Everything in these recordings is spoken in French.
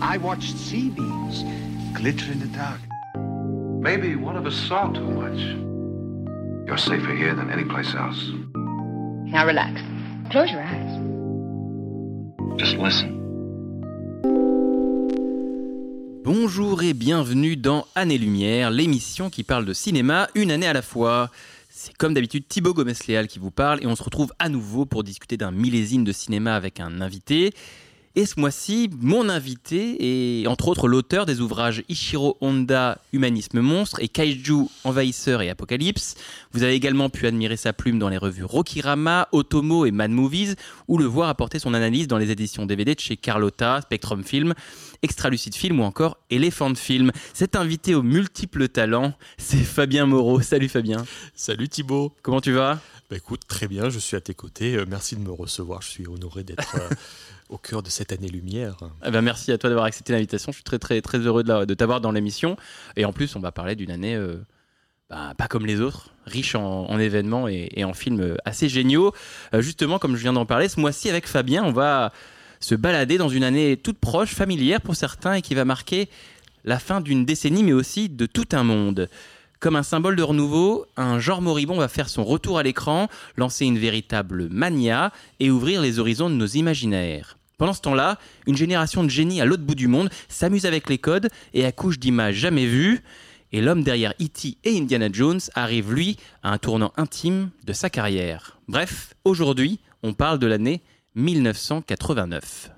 I watched sea beams glitter in the dark. Maybe one of us saw too much. You're safer here than any place else. Now relax. Close your eyes. Just listen. Bonjour et bienvenue dans Année-Lumière, l'émission qui parle de cinéma une année à la fois. C'est comme d'habitude Thibaut Gomez-Léal qui vous parle et on se retrouve à nouveau pour discuter d'un millésime de cinéma avec un invité. Et ce mois-ci, mon invité est entre autres l'auteur des ouvrages Ichiro Honda, Humanisme Monstre et Kaiju, Envahisseur et Apocalypse. Vous avez également pu admirer sa plume dans les revues Rokirama, Otomo et Mad Movies, ou le voir apporter son analyse dans les éditions DVD de chez Carlotta, Spectrum Film, Extralucide Film ou encore Elephant Film. Cet invité aux multiples talents, c'est Fabien Moreau. Salut Fabien. Salut Thibaut. Comment tu vas? Bah écoute, très bien, je suis à tes côtés. Euh, merci de me recevoir. Je suis honoré d'être euh, au cœur de cette année lumière. Eh ben, merci à toi d'avoir accepté l'invitation. Je suis très très très heureux de, t'avoir dans l'émission. Et en plus, on va parler d'une année euh, bah, pas comme les autres, riche en, en événements et, en films assez géniaux. Euh, justement, comme je viens d'en parler, ce mois-ci avec Fabien, on va se balader dans une année toute proche, familière pour certains, et qui va marquer la fin d'une décennie, mais aussi de tout un monde. Comme un symbole de renouveau, un genre moribond va faire son retour à l'écran, lancer une véritable mania et ouvrir les horizons de nos imaginaires. Pendant ce temps-là, une génération de génies à l'autre bout du monde s'amuse avec les codes et accouche d'images jamais vues. Et l'homme derrière E.T. et Indiana Jones arrive, lui, à un tournant intime de sa carrière. Bref, aujourd'hui, on parle de l'année 1989.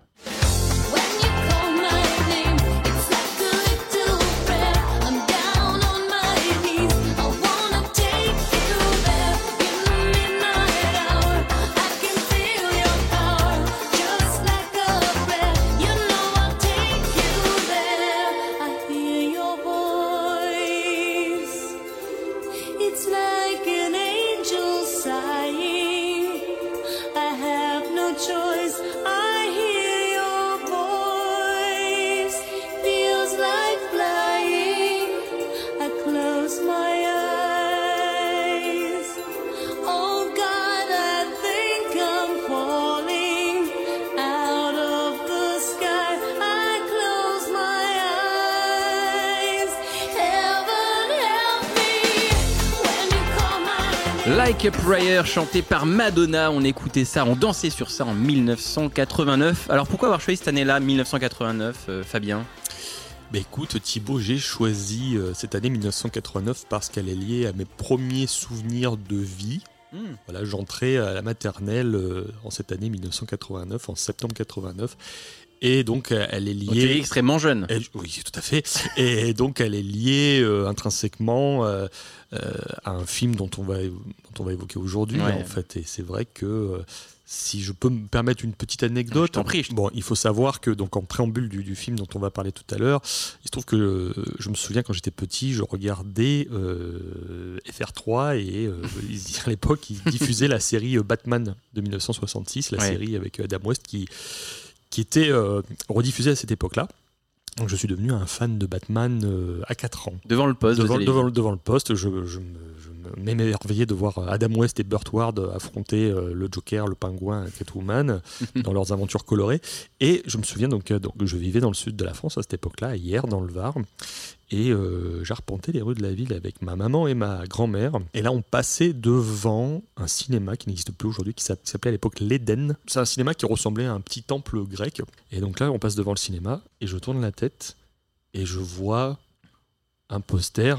Like a chanté par Madonna, on écoutait ça, on dansait sur ça en 1989. Alors pourquoi avoir choisi cette année-là, 1989, euh, Fabien? Bah écoute Thibaut, j'ai choisi euh, cette année 1989 parce qu'elle est liée à mes premiers souvenirs de vie. Hmm. Voilà, j'entrais à la maternelle euh, en cette année 1989, en septembre 89. Et donc euh, elle est Donc, Tu es liée... extrêmement jeune. Elle- oui, tout à fait. Et donc, elle est liée euh, intrinsèquement euh, euh, à un film dont on va, dont on va évoquer aujourd'hui, Ouais. en fait. Et c'est vrai que si je peux me permettre une petite anecdote, prie, je bon, il faut savoir que donc en préambule du, du film dont on va parler tout à l'heure, il se trouve que euh, je me souviens quand j'étais petit, je regardais euh, FR3 et euh, à l'époque, ils diffusaient la série Batman de 1966, la Ouais. série avec Adam West qui qui était rediffusée à cette époque-là. Donc je suis devenu un fan de Batman à 4 ans. Devant le poste. de Devant, le- devant le poste, je, je me- je me- m'émerveillais de voir Adam West et Burt Ward affronter euh, le Joker, le Pingouin Catwoman dans leurs aventures colorées. Et je me souviens donc, euh, donc je vivais dans le sud de la France à cette époque-là, hier dans le Var. Et euh, j'arpentais les rues de la ville avec ma maman et ma grand-mère. Et là, on passait devant un cinéma qui n'existe plus aujourd'hui, qui s'app- s'appelait à l'époque l'Éden. C'est un cinéma qui ressemblait à un petit temple grec. Et donc là, on passe devant le cinéma et je tourne la tête et je vois un poster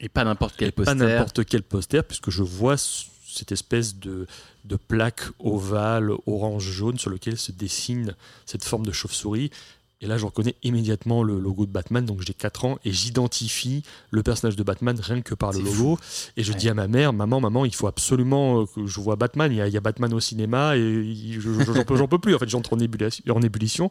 Et pas n'importe quel et pas poster. n'importe quel poster, puisque je vois cette espèce de, de plaque ovale, orange-jaune, sur lequel se dessine cette forme de chauve-souris. Et là, je reconnais immédiatement le logo de Batman, donc j'ai 4 ans, et j'identifie le personnage de Batman rien que par le logo. Et je Ouais. dis à ma mère, maman, maman, il faut absolument que je vois Batman, il y a, il y a Batman au cinéma, et j'en peux, plus, en fait, j'entre en, ébullition- en ébullition.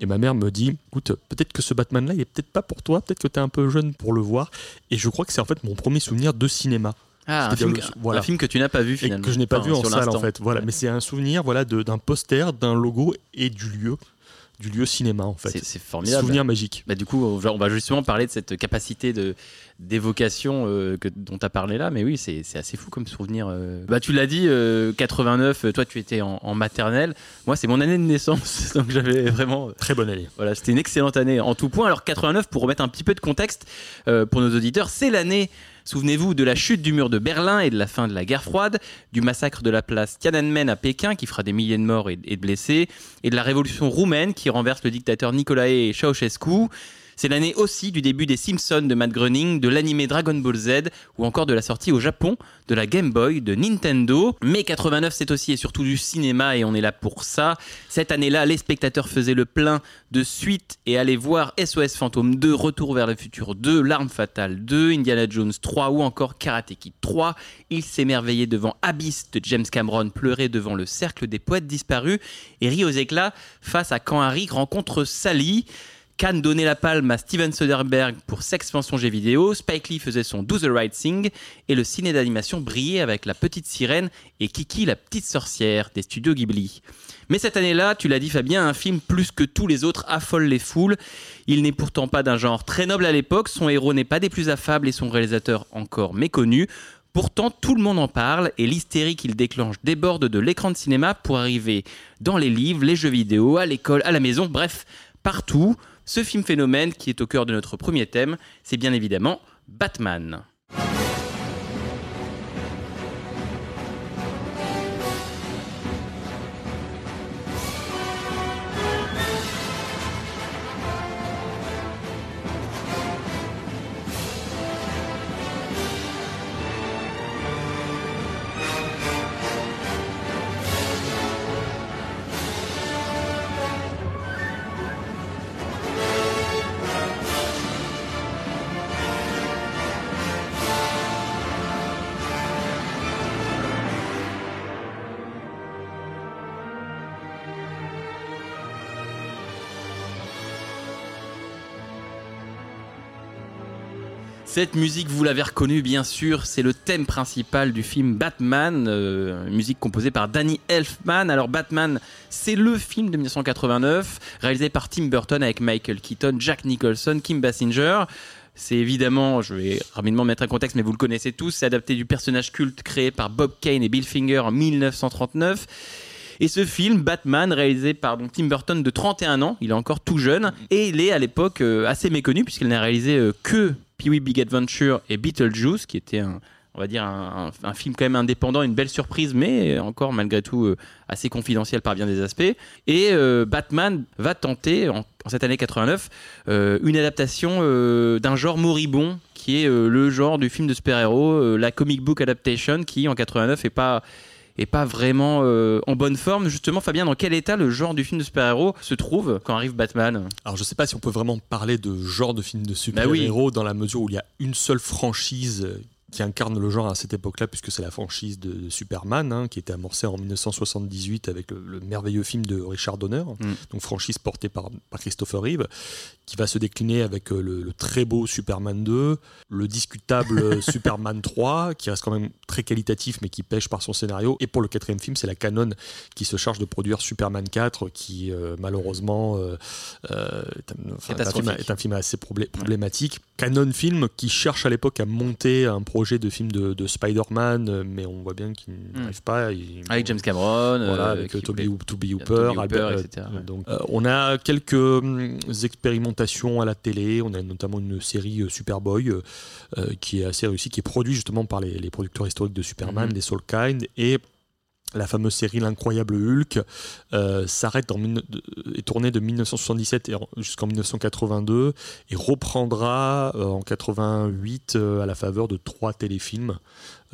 Et ma mère me dit, écoute, peut-être que ce Batman-là, il est peut-être pas pour toi, peut-être que tu es un peu jeune pour le voir. Et je crois que c'est en fait mon premier souvenir de cinéma. Ah, un film, le- voilà. un film que tu n'as pas vu Et finalement. que je n'ai pas Enfin, vu en salle en fait. Voilà, Ouais. mais c'est un souvenir voilà d'un poster, d'un logo et du lieu. Du lieu cinéma en fait. C'est c'est formidable. Souvenir magique. Bah, du coup, on va, on va justement parler de cette capacité de d'évocation euh, que dont tu as parlé là, mais oui, c'est assez fou comme souvenir. euh. Bah, tu l'as dit, euh, 89, euh, toi tu étais en, en maternelle, moi c'est mon année de naissance, donc j'avais vraiment. Très bonne année. Voilà, c'était une excellente année en tout point. Alors 89, pour remettre un petit peu de contexte euh, pour nos auditeurs, c'est l'année, souvenez-vous, de la chute du mur de Berlin et de la fin de la guerre froide, du massacre de la place Tiananmen à Pékin qui fera des milliers de morts et, de blessés, et de la révolution roumaine qui renverse le dictateur Nicolae Ceausescu. C'est l'année aussi du début des Simpsons de Matt Groening, de l'animé Dragon Ball Z ou encore de la sortie au Japon de la Game Boy de Nintendo. Mais 89, c'est aussi et surtout du cinéma et on est là pour ça. Cette année-là, les spectateurs faisaient le plein de suites et allaient voir SOS Fantôme 2, Retour vers le futur 2, L'arme fatale 2, Indiana Jones 3 ou encore Karate Kid 3. Ils s'émerveillaient devant Abyss de James Cameron, pleuraient devant le cercle des poètes disparus et rient aux éclats face à quand Harry rencontre Sally. Cannes donnait la palme à Steven Soderbergh pour Sex Pension Jeux vidéo, Spike Lee faisait son Do the Right Thing, et le ciné d'animation brillait avec La Petite Sirène et Kiki la Petite Sorcière des studios Ghibli. Mais cette année-là, tu l'as dit Fabien, un film plus que tous les autres affole les foules. Il n'est pourtant pas d'un genre très noble à l'époque, son héros n'est pas des plus affables et son réalisateur encore méconnu. Pourtant, tout le monde en parle et l'hystérie qu'il déclenche déborde de l'écran de cinéma pour arriver dans les livres, les jeux vidéo, à l'école, à la maison, bref, partout. Ce film phénomène qui est au cœur de notre premier thème, c'est bien évidemment Batman. Cette musique, vous l'avez reconnue bien sûr, c'est le thème principal du film Batman, euh, musique composée par Danny Elfman. Alors Batman, c'est le film de 1989, réalisé par Tim Burton avec Michael Keaton, Jack Nicholson, Kim Basinger. C'est évidemment, je vais rapidement mettre un contexte, mais vous le connaissez tous, c'est adapté du personnage culte créé par Bob Kane et Bill Finger en 1939. Et ce film, Batman, réalisé par Tim Burton de 31 ans, il est encore tout jeune, et il est à l'époque euh, assez méconnu puisqu'il n'a réalisé euh, que Big Adventure et Beetlejuice, qui était un, film quand même indépendant, une belle surprise, mais encore malgré tout euh, assez confidentiel par bien des aspects. Et euh, Batman va tenter, en, cette année 89, euh, une adaptation d'un genre moribond, qui est le genre du film de super-héros, la comic book adaptation, qui en 89 est pas est pas vraiment euh, en bonne forme. Justement, Fabien, dans quel état le genre du film de super-héros se trouve quand arrive Batman? Alors je sais pas si on peut vraiment parler de genre de film de super-héros dans la mesure où il y a une seule franchise qui incarne le genre à cette époque-là, puisque c'est la franchise de Superman, hein, qui était amorcée en 1978 avec le, le merveilleux film de Richard Donner, donc franchise portée par, par Christopher Reeve, qui va se décliner avec euh, le, le très beau Superman 2, le discutable Superman 3, qui reste quand même très qualitatif mais qui pêche par son scénario, et pour le quatrième film, c'est la Canon qui se charge de produire Superman 4, qui euh, malheureusement euh, euh, est, un, enfin, est un film, Catastrophique. est un film assez problé- problématique. Canon Film qui cherche à l'époque à monter un projet de film de, de Spider-Man, euh, mais on voit bien qu'il n'arrive pas. Il- Avec James Cameron, voilà, euh, avec euh, Toby, Toby Hooper, Toby Albert, etc., donc, on a quelques hum, expérimentations à la télé. On a notamment une série Superboy qui est assez réussie, qui est produite justement par les, les producteurs historiques de Superman, Mhm. les Soul Kind, et la fameuse série L'incroyable Hulk euh, s'arrête en de- est tournée de 1977 et en- jusqu'en 1982 et reprendra euh, en 88 euh, à la faveur de trois téléfilms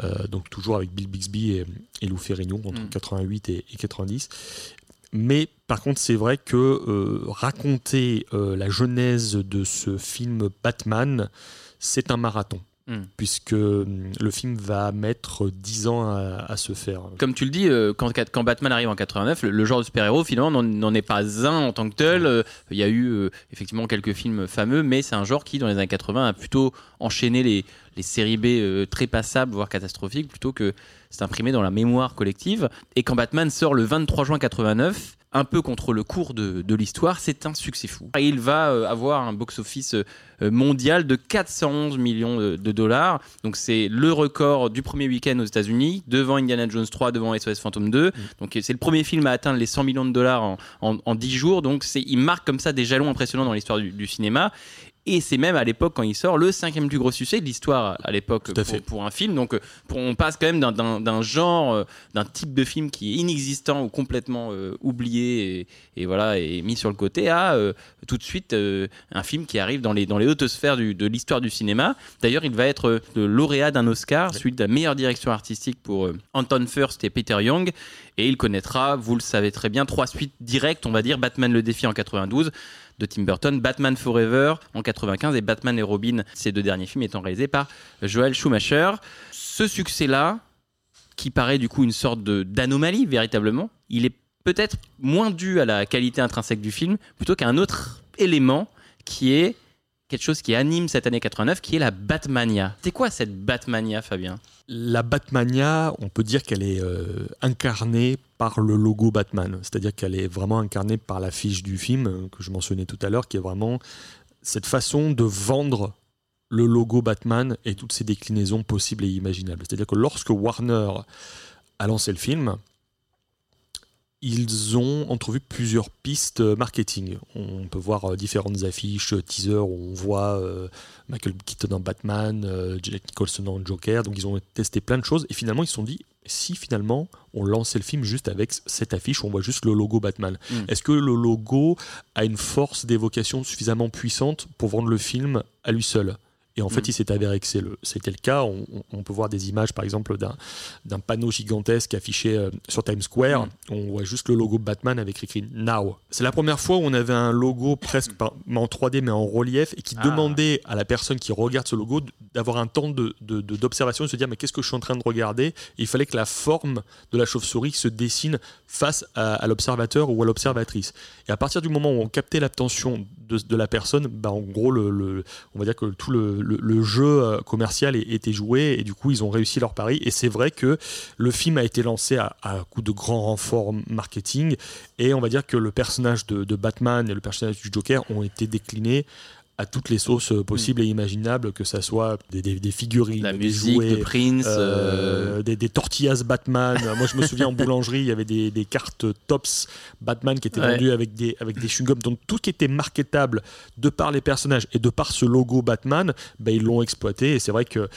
euh, donc toujours avec Bill Bixby et, et Lou Ferrigno entre Mm. 88 et, et 90 mais par contre c'est vrai que euh, raconter euh, la genèse de ce film Batman c'est un marathon Mm. puisque hum, le film va mettre 10 ans à, à se faire. Comme tu le dis, euh, quand, quand Batman arrive en 89, le, le genre de super-héros, finalement, n'en- n'en est pas un en tant que tel. Euh, Il y a eu euh, effectivement quelques films fameux, mais c'est un genre qui, dans les années 80, a plutôt enchaîné les, les séries B euh, très passables, voire catastrophiques, plutôt que s'imprimer dans la mémoire collective. Et quand Batman sort le 23 juin 89, un peu contre le cours de, de l'histoire, c'est un succès fou. Et il va euh, avoir un box-office euh, mondial de 411 millions de, de dollars. Donc c'est le record du premier week-end aux États-Unis, devant Indiana Jones 3, devant SOS Phantom 2. Donc c'est le premier film à atteindre les 100 millions de dollars en, en, en 10 jours. Donc il marque comme ça des jalons impressionnants dans l'histoire du, du cinéma. Et c'est même à l'époque, quand il sort, le cinquième plus gros succès de l'histoire à l'époque pour, un film. Donc, euh, pour- on passe quand même d'un- genre, euh, d'un type de film qui est inexistant ou complètement euh, oublié et, et voilà, et mis sur le côté à euh, tout de suite euh, un film qui arrive dans les, dans les hautes sphères du- de l'histoire du cinéma. D'ailleurs, il va être le lauréat d'un Oscar, celui de la meilleure direction artistique pour Anton First et Peter Young. Et il connaîtra, vous le savez très bien, trois suites directes, on va dire Batman le défi en 92 de Tim Burton, Batman Forever en 95 et Batman et Robin, ces deux derniers films étant réalisés par Joel Schumacher. Ce succès-là, qui paraît du coup une sorte d'anomalie véritablement, il est peut-être moins dû à la qualité intrinsèque du film plutôt qu'à un autre élément qui est quelque chose qui anime cette année 89, qui est la Batmania. C'est quoi cette Batmania, Fabien? La Batmania, on peut dire qu'elle est euh, incarnée par le logo Batman. C'est-à-dire qu'elle est vraiment incarnée par l'affiche du film euh, que je mentionnais tout à l'heure, qui est vraiment cette façon de vendre le logo Batman et toutes ses déclinaisons possibles et imaginables. C'est-à-dire que lorsque Warner a lancé le film, ils ont entrevu plusieurs pistes marketing. On peut voir euh, différentes affiches, euh, teasers où on voit euh, Michael Keaton en Batman, Jack Nicholson en Joker. Donc ils ont testé plein de choses et finalement ils se sont dit si finalement on lançait le film juste avec cette affiche, où on voit juste le logo Batman. Mm. Est-ce que le logo a une force d'évocation suffisamment puissante pour vendre le film à lui seul? Et en fait, Mm. il s'est avéré que c'est le- c'était le cas. On, peut voir des images, par exemple, d'un d'un panneau gigantesque affiché euh, sur Times Square. Mm. On voit juste le logo Batman avec écrit Now. C'est la première fois où on avait un logo presque pas en 3D mais en relief et qui Ah. demandait à la personne qui regarde ce logo d'avoir un temps de- de- de- d'observation et de se dire mais qu'est-ce que je suis en train de regarder? Et Il fallait que la forme de la chauve-souris se dessine face à, à l'observateur ou à l'observatrice. Et à partir du moment où on captait l'attention de, la personne, bah, en gros, le, on va dire que tout le, le- jeu euh, commercial était joué et du coup, ils ont réussi leur pari. Et c'est vrai que le film a été lancé à, coup de grands renforts marketing et on va dire que le personnage de Batman et le personnage du Joker ont été déclinés à toutes les sauces euh, possibles et imaginables, que ça soit des, des- des figurines, La des musique jouets, de Prince. euh, euh, des, des tortillas Batman. Moi, je me souviens en boulangerie, il y avait des, cartes Tops Batman qui étaient Ouais. vendues avec des, avec des chewing-gums. Donc, tout qui était marketable de par les personnages et de par ce logo Batman, ben, ils l'ont exploité. Et c'est vrai que,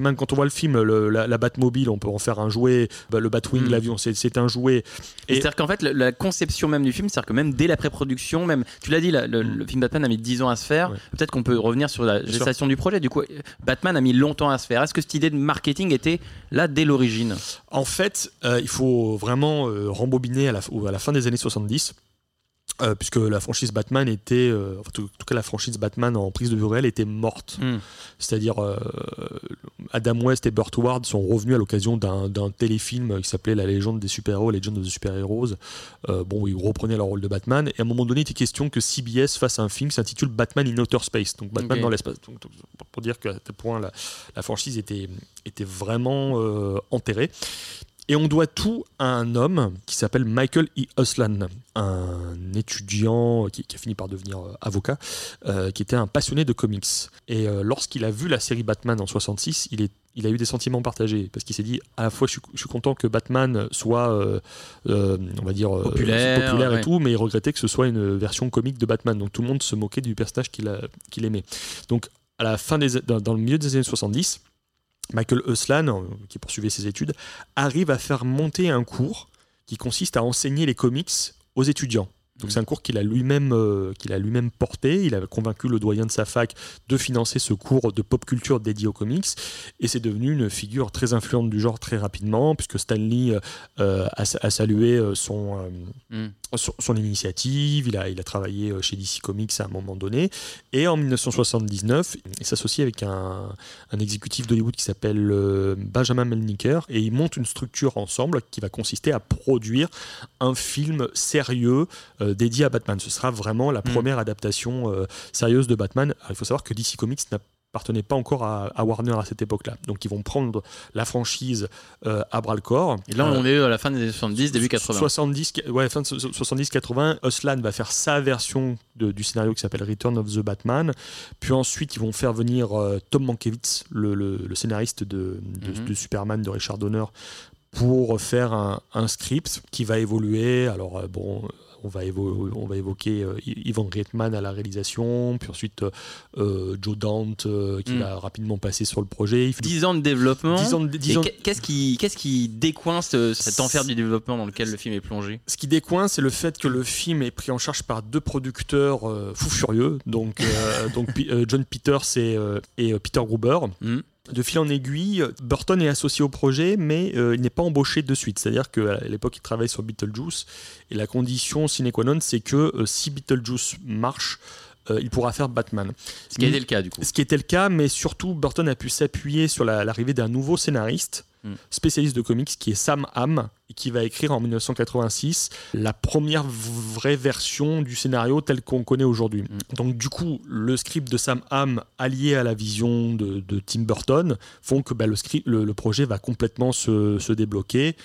même quand on voit le film, le- la, la Batmobile, on peut en faire un jouet. Ben, le Batwing, Mm. l'avion, c'est un jouet. Et Et- C'est-à-dire qu'en fait, la conception même du film, c'est-à-dire que même dès la pré-production, même, tu l'as dit, la- le, le film Batman a mis 10 ans à se faire. Ouais. Peut-être qu'on peut revenir sur la gestation du projet. Du coup, Batman a mis longtemps à se faire. Est-ce que cette idée de marketing était là dès l'origine? En fait, euh, il faut vraiment euh, rembobiner à la, ou à la fin des années 70. Euh, puisque la franchise Batman était, euh, en tout cas la franchise Batman en prise de vue réelle était morte. Hmm. C'est-à-dire euh, Adam West et Burt Ward sont revenus à l'occasion d'un téléfilm qui s'appelait La légende des super-héros, Legend of the Super-Heroes. Bon, ils reprenaient leur rôle de Batman. Et à un moment donné, il était question que CBS fasse un film qui s'intitule Batman in Outer Space, donc Batman dans l'espace. Pour dire qu'à tel point la, la franchise était, était vraiment enterrée. Et on doit tout à un homme qui s'appelle Michael E. Uslan, un étudiant qui, qui a fini par devenir euh, avocat, euh, qui était un passionné de comics. Et euh, lorsqu'il a vu la série Batman en 66, il, est, il a eu des sentiments partagés parce qu'il s'est dit à la fois je suis, je suis content que Batman soit, euh, on va dire, Populaire, et tout, mais il regrettait que ce soit une version comique de Batman. Donc tout le monde se moquait du personnage qu'il aimait. Donc à la fin des, dans, dans le milieu des années 70, Michael Uslan, euh, qui poursuivait ses études, arrive à faire monter un cours qui consiste à enseigner les comics aux étudiants. Donc c'est un cours qu'il a lui-même euh, qu'il a lui-même porté. Il a convaincu le doyen de sa fac de financer ce cours de pop culture dédié aux comics, et c'est devenu une figure très influente du genre très rapidement, puisque Stanley euh, a, a salué son, euh, Hmm. Son, son initiative, il a, il a travaillé euh, chez DC Comics à un moment donné, et en 1979, il s'associe avec un, un exécutif d'Hollywood qui s'appelle euh, Benjamin Melniker, et ils montent une structure ensemble qui va consister à produire un film sérieux euh, dédié à Batman. Ce sera vraiment la Mm. première adaptation euh, sérieuse de Batman. Alors, il faut savoir que DC Comics n'a appartenait pas encore à, à Warner à cette époque-là. Donc ils vont prendre la franchise euh, à bras le corps. Et là, Euh, on est à la fin des années 70, début 80. 70, ouais, fin de 70-80, Oslan va faire sa version de- du scénario qui s'appelle Return of the Batman. Puis ensuite, ils vont faire venir euh, Tom Mankiewicz, le, le- le scénariste de, de- Mhm. de Superman de Richard Donner, pour faire un, un script qui va évoluer. Alors, euh, bon. On va, évo- on va évoquer euh, Ivan Reitman à la réalisation, puis ensuite euh, euh, Joe Dante euh, qui Mm. va rapidement passer sur le projet. Il fait 10 ans de développement. 10 ans de- 10 Et ans- qu'est- Qu'est-ce qui, qu'est-ce qui décoince cet enfer du développement dans lequel le film est plongé? Ce qui décoince, c'est le fait que le film est pris en charge par deux producteurs fous furieux, donc, donc John Peters et, et, Peter Gruber. Mhm. De fil en aiguille, Burton est associé au projet, mais euh, il n'est pas embauché de suite. C'est-à-dire qu'à l'époque, il travaille sur Beetlejuice, et la condition sine qua non, c'est que euh, si Beetlejuice marche, euh, il pourra faire Batman. Ce qui été le cas, du coup. Ce qui était le cas, mais surtout, Burton a pu s'appuyer sur la- l'arrivée d'un nouveau scénariste, Mm. spécialiste de comics, qui est Sam Hamm, et qui va écrire en 1986 la première vraie version du scénario tel qu'on connaît aujourd'hui. Mm. Donc, du coup, le script de Sam Hamm, allié à la vision de, de Tim Burton, font que bah, le, script, le, le projet va complètement se, se débloquer.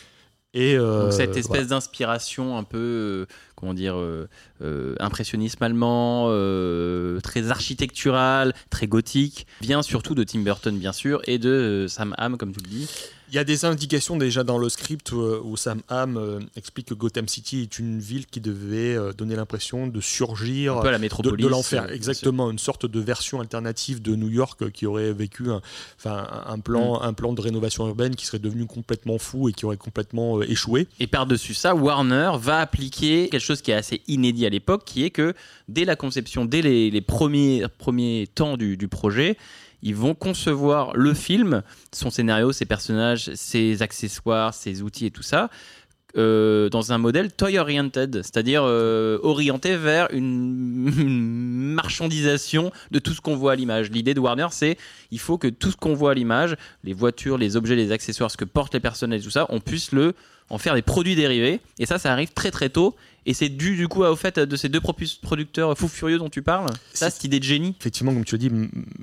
Et, euh, Donc cette espèce voilà. d'inspiration un peu, euh, comment dire, euh, euh, impressionnisme allemand, euh, très architectural, très gothique, vient surtout de Tim Burton bien sûr et de Sam Hamm comme tu le dis. Il y a des indications déjà dans le script où Sam Hamm explique que Gotham City est une ville qui devait donner l'impression de surgir Un peu à la de, métropolis. de l'enfer. Exactement, une sorte de version alternative de New York qui aurait vécu un, enfin, un, Mm. plan, un plan de rénovation urbaine qui serait devenu complètement fou et qui aurait complètement échoué. Et par-dessus ça, Warner va appliquer quelque chose qui est assez inédit à l'époque, qui est que dès la conception, dès les, premiers, premiers temps du, projet, ils vont concevoir le film, son scénario, ses personnages, ses accessoires, ses outils et tout ça, euh, dans un modèle toy oriented, c'est-à-dire euh, orienté vers une, une marchandisation de tout ce qu'on voit à l'image. L'idée de Warner, c'est il faut que tout ce qu'on voit à l'image, les voitures, les objets, les accessoires, ce que portent les personnages, tout ça, on puisse le en faire des produits dérivés. Et ça, ça arrive très très tôt. Et c'est dû du coup au fait de ces deux producteurs fous furieux dont tu parles. Ça, C'est- cette idée de génie. Effectivement, comme tu l'as dit,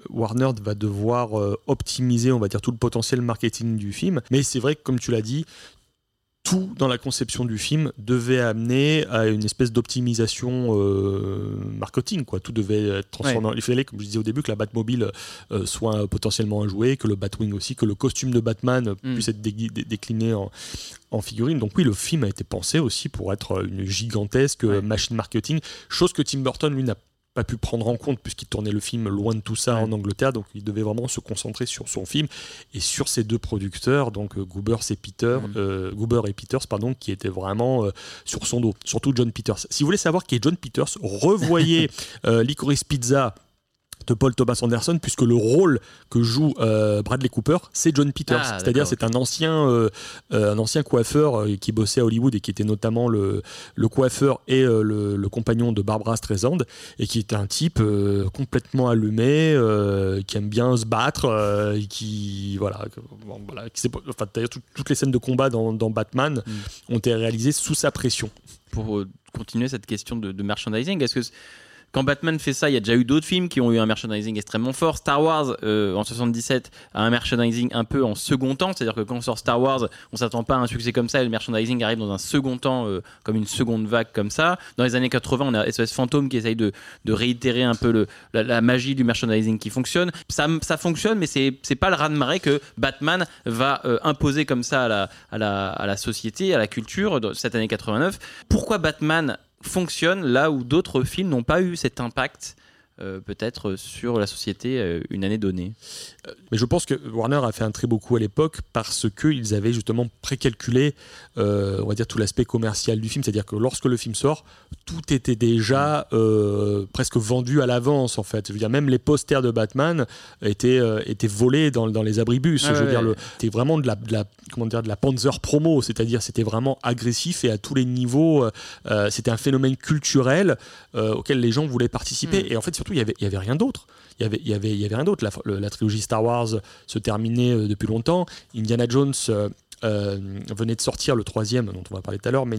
Warner va devoir euh, optimiser, on va dire, tout le potentiel marketing du film. Mais c'est vrai que, comme tu l'as dit, tout dans la conception du film devait amener à une espèce d'optimisation euh, marketing. Quoi. Tout devait être transformé. Il fallait, comme je disais au début, que la Batmobile euh, soit potentiellement un jouet, que le Batwing aussi, que le costume de Batman Mm. puisse être dé- décliné en, en figurine. Donc oui, le film a été pensé aussi pour être une gigantesque Ouais. machine marketing, chose que Tim Burton, lui, n'a pas pu prendre en compte puisqu'il tournait le film loin de tout ça Ouais. en Angleterre, donc il devait vraiment se concentrer sur son film et sur ces deux producteurs, donc euh, Goobers et Peter, Mhm. euh, Goober et Peters, pardon, qui étaient vraiment euh, sur son dos, surtout John Peters. Si vous voulez savoir qui est John Peters, revoyez euh, Licorice Pizza de Paul Thomas Anderson, puisque le rôle que joue euh, Bradley Cooper, c'est John Peters. Ah, C'est-à-dire, c'est un ancien, euh, euh, un ancien coiffeur qui bossait à Hollywood et qui était notamment le, le coiffeur et le, le compagnon de Barbara Streisand, et qui était un type complètement allumé, qui aime bien se battre, et qui voilà, que- bon, voilà, qui s'est- enfin, d'ailleurs tout- toutes les scènes de combat dans, dans Batman Mm. ont été réalisées sous sa pression. pour continuer cette question de, de merchandising Est-ce que quand Batman fait ça, il y a déjà eu d'autres films qui ont eu un merchandising extrêmement fort. Star Wars, euh, en 77, a un merchandising un peu en second temps. C'est-à-dire que quand on sort Star Wars, on s'attend pas à un succès comme ça. Et le merchandising arrive dans un second temps, euh, comme une seconde vague comme ça. Dans les années 80, on a SOS Fantôme qui essaye de, de réitérer un peu la, magie du merchandising qui fonctionne. Ça, fonctionne, mais c'est pas le raz-de-marée que Batman va euh, imposer comme ça à la, à, la, société, à la culture, dans cette année 89. Pourquoi Batman fonctionne là où d'autres films n'ont pas eu cet impact euh, peut-être sur la société euh, une année donnée. Mais je pense que Warner a fait un très beau coup à l'époque parce qu'ils avaient justement précalculé, euh, on va dire, tout l'aspect commercial du film. C'est-à-dire que lorsque le film sort, tout était déjà euh, presque vendu à l'avance, en fait. Je veux dire, même les posters de Batman étaient, étaient volés dans, dans les abribus. Ah je veux ouais, dire, ouais. le- c'était vraiment de la, de la- comment dire, de la Panzer promo. C'est-à-dire, c'était vraiment agressif et à tous les niveaux, c'était un phénomène culturel auquel les gens voulaient participer. Mm. Et en fait, il y avait, rien d'autre. Il y avait, y avait, y avait rien d'autre. La, trilogie Star Wars se terminait euh, depuis longtemps. Indiana Jones euh, euh, venait de sortir le troisième, dont on va parler tout à l'heure, mais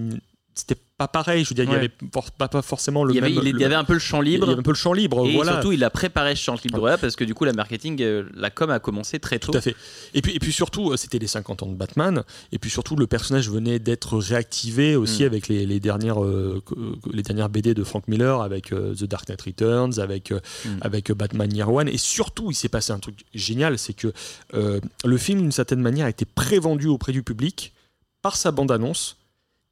c'était pas pareil. Je veux dire, il y Ouais. avait for- pas, pas forcément le il y avait, même. il y le- avait un peu le champ il y libre. avait un peu le champ libre. Et voilà. surtout, il a préparé ce champ libre là parce que du coup, la marketing, euh, la com a commencé très tôt. Tout à fait. Et puis, et puis surtout, euh, c'était les 50 ans de Batman. Et puis surtout, le personnage venait d'être réactivé aussi Mm. avec les, les dernières, euh, les dernières BD de Frank Miller, avec euh, The Dark Knight Returns, avec, euh, Mm. avec Batman Year One. Et surtout, il s'est passé un truc génial c'est que euh, le film, d'une certaine manière, a été prévendu auprès du public par sa bande-annonce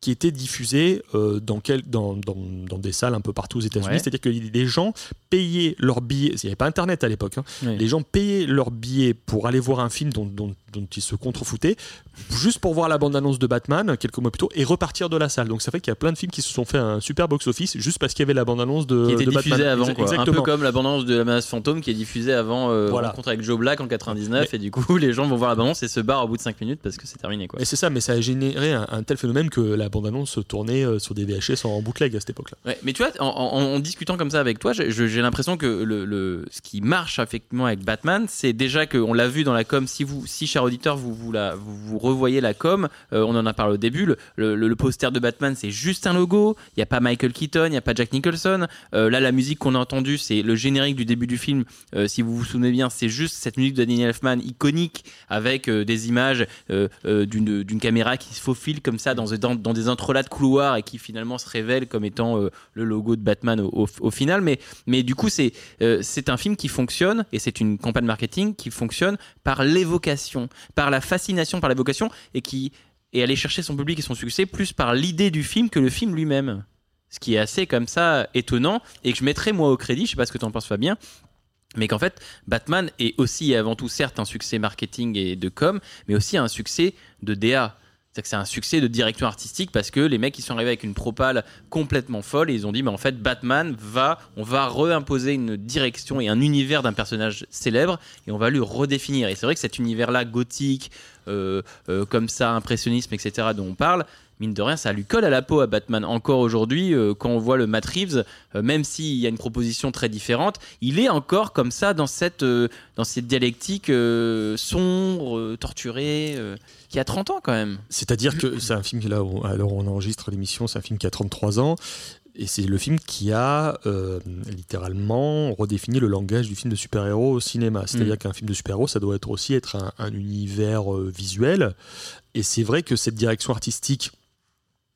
qui était diffusée euh, dans, quel, dans, dans, dans des salles un peu partout aux États-Unis. Ouais. C'est-à-dire que les gens payaient leurs billets. Il n'y avait pas Internet à l'époque. hein. Ouais. Les gens payaient leurs billets pour aller voir un film dont, dont, dont ils se contrefoutaient, juste pour voir la bande-annonce de Batman quelques mois plus tôt et repartir de la salle. Donc ça fait qu'il y a plein de films qui se sont fait un super box-office juste parce qu'il y avait la bande-annonce de, qui était de diffusée Batman. avant, un peu comme la bande-annonce de la menace fantôme qui est diffusée avant euh, Voilà. Rencontre avec Joe Black en 99 et du coup les gens vont voir la bande-annonce et se barrent au bout de 5 minutes parce que c'est terminé quoi. Et c'est ça, mais ça a généré un, un tel phénomène que la bande-annonce tournait euh, sur des VHS en bootleg à cette époque-là. Ouais, mais tu vois, en, en- en discutant comme ça avec toi, j'ai l'impression que le, le- ce qui marche effectivement avec Batman, c'est déjà qu'on l'a vu dans la com. Si vous, si auditeur, vous vous, revoyez la com, euh, on en a parlé au début. Le, poster de Batman, c'est juste un logo. Il n'y a pas Michael Keaton, il n'y a pas Jack Nicholson. Euh, là, la musique qu'on a entendue, c'est le générique du début du film. Euh, si vous vous souvenez bien, c'est juste cette musique de Danny Elfman iconique avec des images d'une caméra qui se faufile comme ça dans, des entrelacs de couloirs et qui finalement se révèle comme étant le logo de Batman au, final. Mais, du coup, c'est un film qui fonctionne et c'est une campagne marketing qui fonctionne par l'évocation, par la fascination par l'évocation et qui est allé chercher son public et son succès plus par l'idée du film que le film lui-même. Ce qui est assez comme ça étonnant et que je mettrais moi au crédit, je sais pas ce que tu en penses Fabien, mais qu'en fait Batman est aussi et avant tout certes un succès marketing et de com, mais aussi un succès de DA. C'est un succès de direction artistique parce que les mecs ils sont arrivés avec une propale complètement folle et ils ont dit mais en fait Batman va on va réimposer une direction et un univers d'un personnage célèbre et on va le redéfinir. Et c'est vrai que cet univers là gothique euh, euh, comme ça impressionnisme etc dont on parle mine de rien ça lui colle à la peau à Batman encore aujourd'hui euh, quand on voit le Matt Reeves euh, même s'il y a une proposition très différente il est encore comme ça dans cette euh, dans cette dialectique sombre torturée qui a 30 ans quand même C'est-à-dire que c'est un film qui, là, alors on enregistre l'émission, c'est un film qui a 33 ans. Et c'est le film qui a littéralement redéfini le langage du film de super-héros au cinéma. C'est-à-dire Mm. qu'un film de super-héros, ça doit être aussi être un, un univers visuel. Et c'est vrai que cette direction artistique,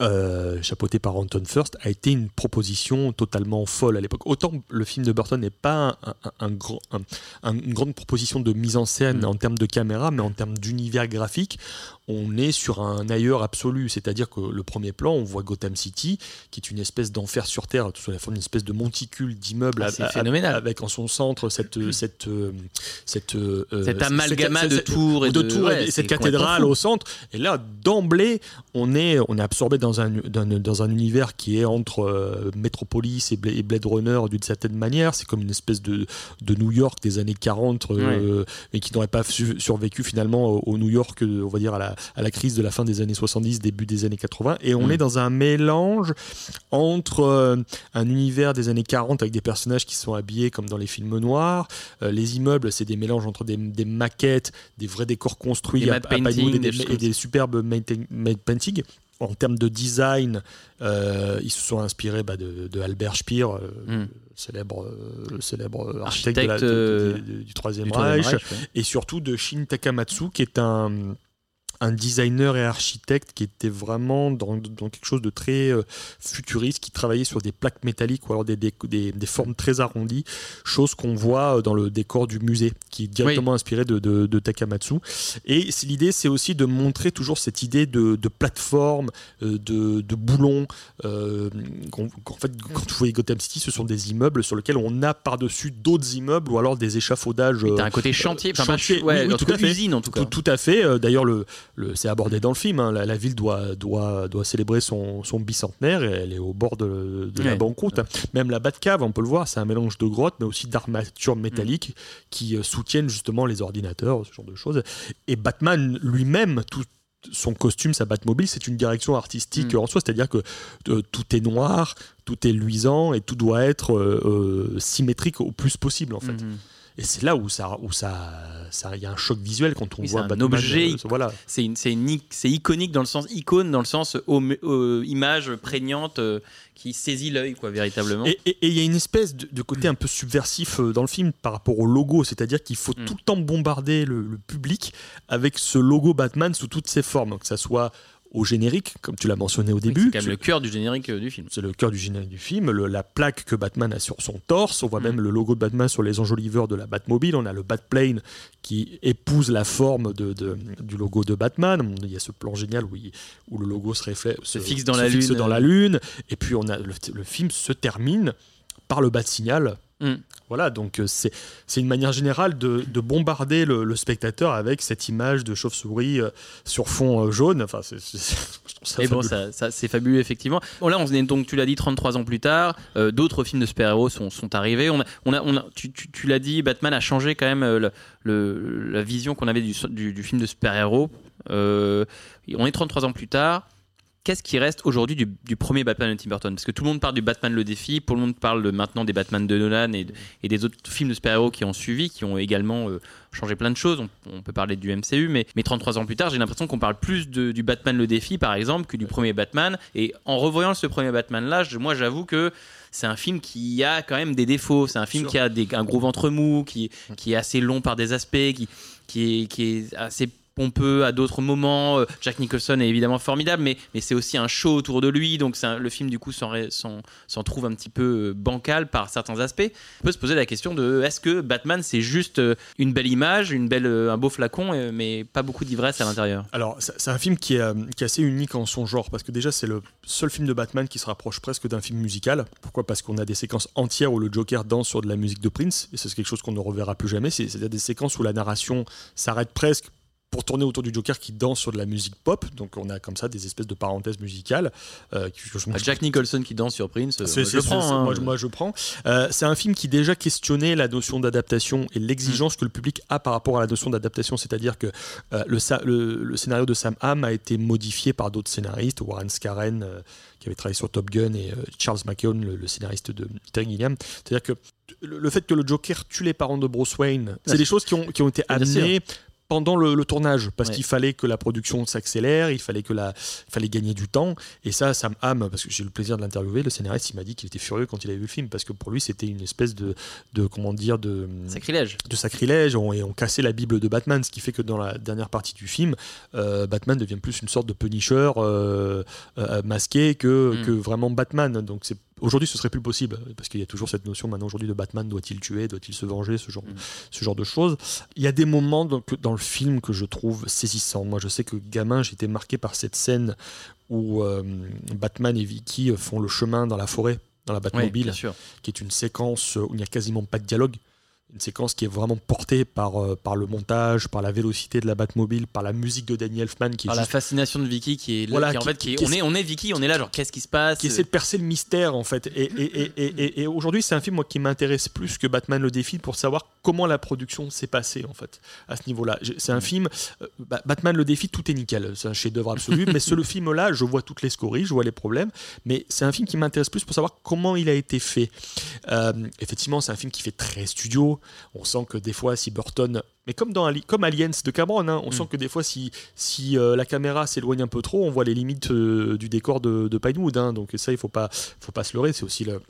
euh, chapeautée par Anton First, a été une proposition totalement folle à l'époque. Autant le film de Burton n'est pas un, une grande proposition de mise en scène Mm. en termes de caméra, mais en termes d'univers graphique, on est sur un ailleurs absolu. C'est-à-dire que le premier plan, on voit Gotham City, qui est une espèce d'enfer sur Terre, sous la forme d'une espèce de monticule d'immeubles Ah, c'est phénoménal. avec en son centre cette cette euh, cette euh, cet euh, amalgama cette- de tours et de, de, tours ouais, et cette cathédrale au centre. Et là, d'emblée, on est, on est absorbé dans un, dans, dans un univers qui est entre euh, Metropolis et, Bla- et Blade Runner d'une certaine manière. C'est comme une espèce de, de New York des années 40, euh, mais qui n'aurait pas su- survécu finalement au, au New York, euh, on va dire, à la, à la crise de la fin des années 70, début des années 80. Et on Mm. est dans un mélange entre euh, un univers des années 40 avec des personnages qui sont habillés comme dans les films noirs. Euh, les immeubles, c'est des mélanges entre des, des maquettes, des vrais décors construits Des à, à et des des, choses et comme des superbes matte- matte painting. En termes de design, euh, ils se sont inspirés bah, de, de Albert Speer, euh, Mm. célèbre, euh, célèbre architecte, de la- Architecte, de- de- du Troisième Du Troisième Reich, Reich, ouais. et surtout de Shin Takamatsu, qui est un, un designer et architecte qui était vraiment dans, dans quelque chose de très euh, futuriste, qui travaillait sur des plaques métalliques ou alors des, des, des- des formes très arrondies, chose qu'on voit euh, dans le décor du musée, qui est directement inspiré de, de- de Takamatsu. Et l'idée, c'est aussi de montrer toujours cette idée de, de plateforme, euh, de, de boulon. euh, qu'en qu'en fait, quand vous voyez Gotham City, ce sont des immeubles sur lesquels on a par-dessus d'autres immeubles ou alors des échafaudages. T'as un côté chantier, enfin, chantier, ch- ouais, oui, tout à fait. usine en tout cas. tout, tout à fait. D'ailleurs, le, le- c'est abordé dans le film. hein. La, la ville doit, doit, doit célébrer son, son bicentenaire et elle est au bord de, de la banqueroute. Même la Batcave, on peut le voir, c'est un mélange de grottes, mais aussi d'armatures métalliques qui euh, soutiennent justement les ordinateurs, ce genre de choses. Et Batman lui-même, tout son costume, sa Batmobile, c'est une direction artistique Mm. en soi, c'est-à-dire que euh, tout est noir, tout est luisant et tout doit être euh, euh, symétrique au plus possible en fait. Mhm. Et c'est là où ça, où ça, ça, il y a un choc visuel quand on Oui, voit un Batman, objet euh, voilà. C'est une, c'est une ic- c'est iconique dans le sens icône, dans le sens hom- euh, image prégnante euh, qui saisit l'œil, quoi, véritablement. Et il y a une espèce de, de côté un peu subversif euh, dans le film par rapport au logo, c'est-à-dire qu'il faut Mm. tout le temps bombarder le, le public avec ce logo Batman sous toutes ses formes, que ça soit au générique, comme tu l'as mentionné au début. c'est quand même le cœur du générique euh, du film. C'est le cœur du générique du film, le- la plaque que Batman a sur son torse. On voit Mm. même le logo de Batman sur les enjoliveurs de la Batmobile. On a le Batplane qui épouse la forme de, de- du logo de Batman. Il y a ce plan génial où, il- où le logo se, reflète, Se fixe dans la lune. dans la lune. Et puis on a le, le film se termine par le Bat-signal. Mm. Voilà, donc euh, c'est une manière générale de, de bombarder le, le spectateur avec cette image de chauve-souris euh, sur fond euh, jaune. Enfin, c'est- ça Et bon, fabuleux. ça, ça- c'est fabuleux, effectivement. Bon, là, on est donc, tu l'as dit, 33 ans plus tard. euh, D'autres films de super-héros sont, sont arrivés. On a, on a, on a, tu, tu- tu l'as dit, Batman a changé quand même le, le- la vision qu'on avait du, du, du film de super-héros. Euh, on est 33 ans plus tard. Qu'est-ce qui reste aujourd'hui du, du premier Batman de Tim Burton? Parce que tout le monde parle du Batman le défi, tout le monde parle maintenant des Batman de Nolan et, et des autres films de super-héros qui ont suivi, qui ont également euh, changé plein de choses. On, on peut parler du MCU, mais, mais 33 ans plus tard, j'ai l'impression qu'on parle plus de- du Batman le défi, par exemple, que du premier Batman. Et en revoyant ce premier Batman-là, moi j'avoue que c'est un film qui a quand même des défauts. C'est un film qui a des, un gros ventre mou, qui, qui est assez long par des aspects, qui, qui, est, qui est assez pompeux à d'autres moments. Euh, Jack Nicholson est évidemment formidable, mais, c'est aussi un show autour de lui, donc le film du coup s'en, trouve un petit peu euh, bancal par certains aspects. On peut se poser la question de est-ce que Batman c'est juste euh, une belle image, un beau flacon, mais pas beaucoup d'ivresse à l'intérieur? Alors, c'est un film qui est, qui est assez unique en son genre, parce que déjà, c'est le seul film de Batman qui se rapproche presque d'un film musical. Pourquoi? Parce qu'on a des séquences entières où le Joker danse sur de la musique de Prince, et c'est quelque chose qu'on ne reverra plus jamais. C'est- C'est-à-dire des séquences où la narration s'arrête presque pour tourner autour du Joker qui danse sur de la musique pop. Donc, on a comme ça des espèces de parenthèses musicales. euh, je- Ah, Jack Nicholson qui danse sur Prince, euh, c'est- moi, je prends. hein. moi, je- moi, je prends. Euh, c'est un film qui déjà questionnait la notion d'adaptation et l'exigence Mm. que le public a par rapport à la notion d'adaptation. C'est-à-dire que euh, le, sa- le- le scénario de Sam Hamm a été modifié par d'autres scénaristes, Warren Scarren, euh, qui avait travaillé sur Top Gun, et euh, Charles McKeown, le, le scénariste de Terry Gilliam. C'est-à-dire que le, fait que le Joker tue les parents de Bruce Wayne, c'est des choses qui ont, qui ont été amenées pendant le, le tournage parce Ouais. qu'il fallait que la production s'accélère, il fallait que la, il fallait gagner du temps et ça Sam Hamm parce que j'ai eu le plaisir de l'interviewer, le scénariste il m'a dit qu'il était furieux quand il avait vu le film parce que pour lui c'était une espèce de, de comment dire de Sacrilège. de sacrilège on, et on cassait la Bible de Batman, ce qui fait que dans la dernière partie du film, euh, Batman devient plus une sorte de Punisher euh, euh, masqué que, Mm. que vraiment Batman. Donc c'est aujourd'hui ce serait plus possible parce qu'il y a toujours cette notion maintenant aujourd'hui de Batman doit-il tuer, doit-il se venger, ce genre, Mm. ce genre de choses. Il y a des moments dans, le film que je trouve saisissants. Moi je sais que gamin j'étais marqué par cette scène où euh, Batman et Vicky font le chemin dans la forêt, dans la Batmobile qui est une séquence où il n'y a quasiment pas de dialogue. Une séquence qui est vraiment portée par, euh, par le montage, par la vélocité de la Batmobile, par la musique de Danny Elfman qui, est Par la fascination de Vicky qui est là, Voilà, qui, en qui- fait, qui est- qui- on, est, on est Vicky, on est là, genre qu'est-ce qui se passe? qui essaie de percer le mystère en fait. Et, et, et, aujourd'hui, c'est un film moi, qui m'intéresse plus que Batman le défi pour savoir comment la production s'est passée en fait à ce niveau-là. C'est un film, euh, Ba- Batman le défi, tout est nickel, c'est un chef-d'œuvre absolu. mais ce le film-là, je vois toutes les scories, je vois les problèmes, mais c'est un film qui m'intéresse plus pour savoir comment il a été fait. Euh, effectivement, c'est un film qui fait très studio. On sent que des fois, si Burton mais comme dans comme Aliens de Cameron, hein, on Mm. sent que des fois, si, si euh, la caméra s'éloigne un peu trop, on voit les limites euh, du décor de, de Pinewood. hein. donc ça, il faut pas, faut pas se leurrer. C'est aussi le,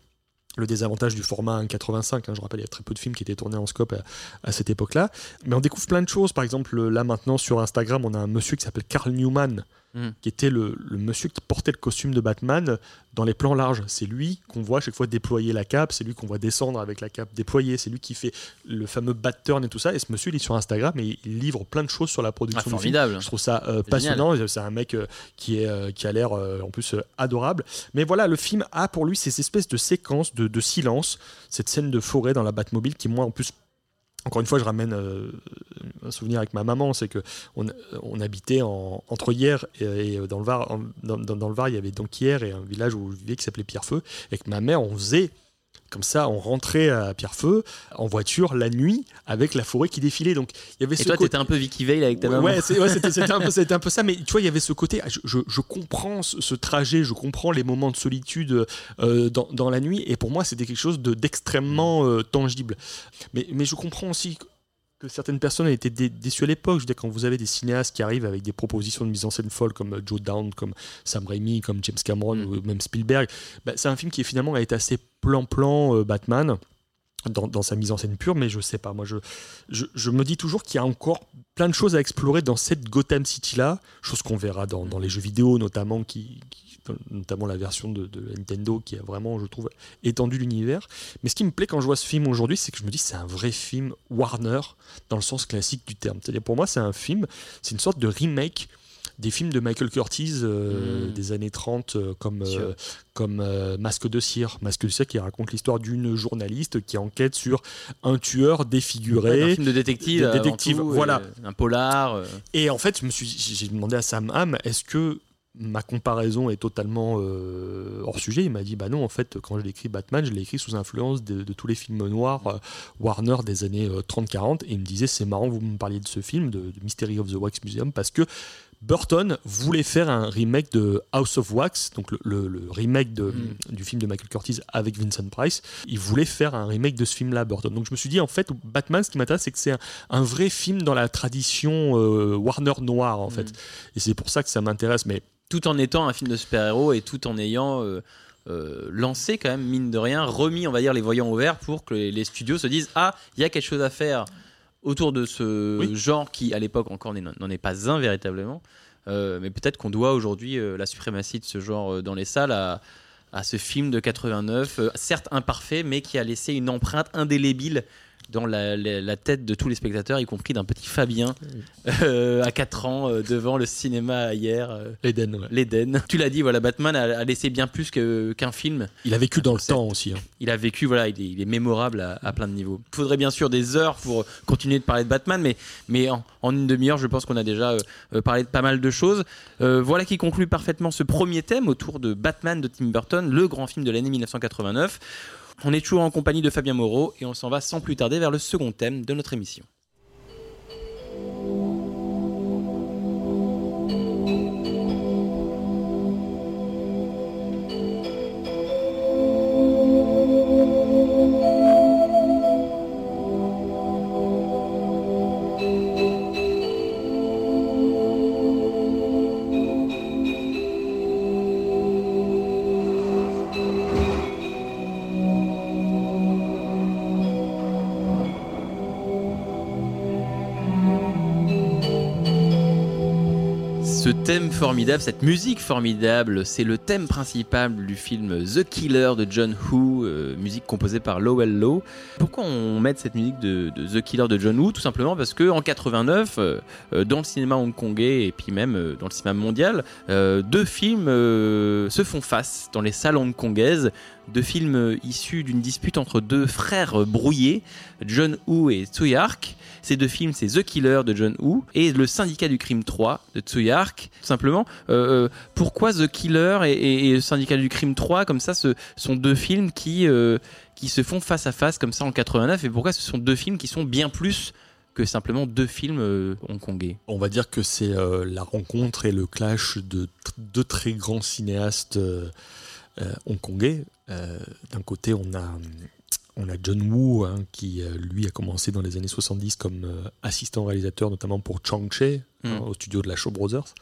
le désavantage du format 1.85. hein. Je rappelle, il y a très peu de films qui étaient tournés en scope à, à cette époque-là. Mais on découvre plein de choses. Par exemple, là maintenant sur Instagram, on a un monsieur qui s'appelle Carl Newman, Mm. qui était le, le monsieur qui portait le costume de Batman dans les plans larges. C'est lui qu'on voit à chaque fois déployer la cape, c'est lui qu'on voit descendre avec la cape déployée, c'est lui qui fait le fameux bat turn et tout ça. Et ce monsieur, il est sur Instagram et il livre plein de choses sur la Ah, production du film. formidable. Je trouve ça euh, passionnant. C'est un mec euh, qui, est, euh, qui a l'air en plus adorable. Mais voilà, le film a pour lui ces espèces de séquences de, de silence, cette scène de forêt dans la Batmobile qui, moi, en plus, encore une fois, je ramène euh, un souvenir avec ma maman, c'est que on, habitait en, entre hier et, dans le Var. dans le Var, il y avait donc hier et un village où je vivais qui s'appelait Pierrefeu. Et que ma mère, on faisait comme ça, on rentrait à Pierrefeu en voiture la nuit avec la forêt qui défilait. Donc il y avait Et ce toi, côté- t'étais un peu Vicky Vale avec ta maman. Ouais, c'était un, un peu ça, mais tu vois, il y avait ce côté, je, je- je comprends ce, ce trajet, je comprends les moments de solitude euh, dans, dans la nuit, et pour moi, c'était quelque chose de- d'extrêmement euh, tangible. Mais, mais je comprends aussi que- certaines personnes étaient dé- déçues à l'époque. Je veux dire, quand vous avez des cinéastes qui arrivent avec des propositions de mise en scène folles comme Joe Down, comme Sam Raimi, comme James Cameron, Mm. ou même Spielberg, bah, c'est un film qui finalement a été assez plan-plan euh, Batman. Dans, sa mise en scène pure, mais je sais pas. Moi, je, je, me dis toujours qu'il y a encore plein de choses à explorer dans cette Gotham City-là, chose qu'on verra dans, dans les jeux vidéo, notamment, qui, qui- notamment la version de, de Nintendo qui a vraiment, je trouve, étendu l'univers. Mais ce qui me plaît quand je vois ce film aujourd'hui, c'est que je me dis c'est un vrai film Warner dans le sens classique du terme. C'est-à-dire pour moi, c'est un film, c'est une sorte de remake des films de Michael Curtiz euh, Mm. des années 30 euh, comme, euh, comme Masque de cire. Masque de cire qui raconte l'histoire d'une journaliste qui enquête sur un tueur défiguré. Ouais, un film de détective. tout, voilà. Un polar. Et en fait, je me suis, j'ai demandé à Sam Hamm, est-ce que ma comparaison est totalement euh, hors sujet? Il m'a dit, bah non, en fait, quand j'ai écrit Batman, je l'ai écrit sous influence de, de tous les films noirs euh, Warner des années euh, 30-40. Et il me disait, c'est marrant, vous me parliez de ce film, de, de Mystery of the Wax Museum, parce que Burton voulait faire un remake de House of Wax, donc le, le- le remake de- Mm. du film de Michael Curtiz avec Vincent Price. Il voulait faire un remake de ce film-là, Burton. Donc je me suis dit, en fait, Batman, ce qui m'intéresse, c'est que c'est un, un vrai film dans la tradition euh, Warner noire, en fait. Mm. Et c'est pour ça que ça m'intéresse. Mais Tout en étant un film de super-héros et tout en ayant. euh, euh, lancé quand même mine de rien remis on va dire les voyants au vert pour que les, les studios se disent ah il y a quelque chose à faire autour de ce Oui. genre qui à l'époque encore n'en est pas un véritablement Euh, mais peut-être qu'on doit aujourd'hui euh, la suprématie de ce genre euh, dans les salles à, à ce film de 89 euh, certes imparfait mais qui a laissé une empreinte indélébile dans la, la- la tête de tous les spectateurs, y compris d'un petit Fabien euh, à 4 ans euh, devant le cinéma hier. euh, Eden, ouais. l'Éden. Tu l'as dit, voilà, Batman a, a laissé bien plus qu'un film. il a vécu dans le temps aussi. hein. Il a vécu, voilà, il est, il est mémorable à, à plein de niveaux. Il faudrait bien sûr des heures pour continuer de parler de Batman, mais, mais en, en une demi-heure, je pense qu'on a déjà euh, parlé de pas mal de choses. Voilà qui conclut parfaitement ce premier thème autour de Batman de Tim Burton, le grand film de l'année 1989. On est toujours en compagnie de Fabien Moreau et on s'en va sans plus tarder vers le second thème de notre émission. Formidable, cette musique formidable, c'est le thème principal du film The Killer de John Woo, euh, musique composée par Lowell Lowe. Pourquoi on met cette musique de, The Killer de John Woo? Tout simplement parce que en 89, euh, euh, dans le cinéma hongkongais et puis même dans le cinéma mondial, deux films se font face dans les salles hongkongaises. Deux films euh, issus d'une dispute entre deux frères brouillés, John Woo et Tsui Hark. Ces deux films, c'est The Killer de John Woo et Le Syndicat du Crime 3 de Tsui Hark. Tout simplement, euh, euh, pourquoi The Killer et, Le Syndicat du Crime 3, comme ça, ce sont deux films qui, qui se font face à face comme ça en 89 et pourquoi ce sont deux films qui sont bien plus que simplement deux films hongkongais? On va dire que c'est la rencontre et le clash de deux très grands cinéastes hongkongais. Euh, D'un côté, on a, on a John Woo, hein, qui euh, lui a commencé dans les années 70 comme euh, assistant réalisateur, notamment pour Chang-Che, hein, Mm. au studio de la Shaw Brothers.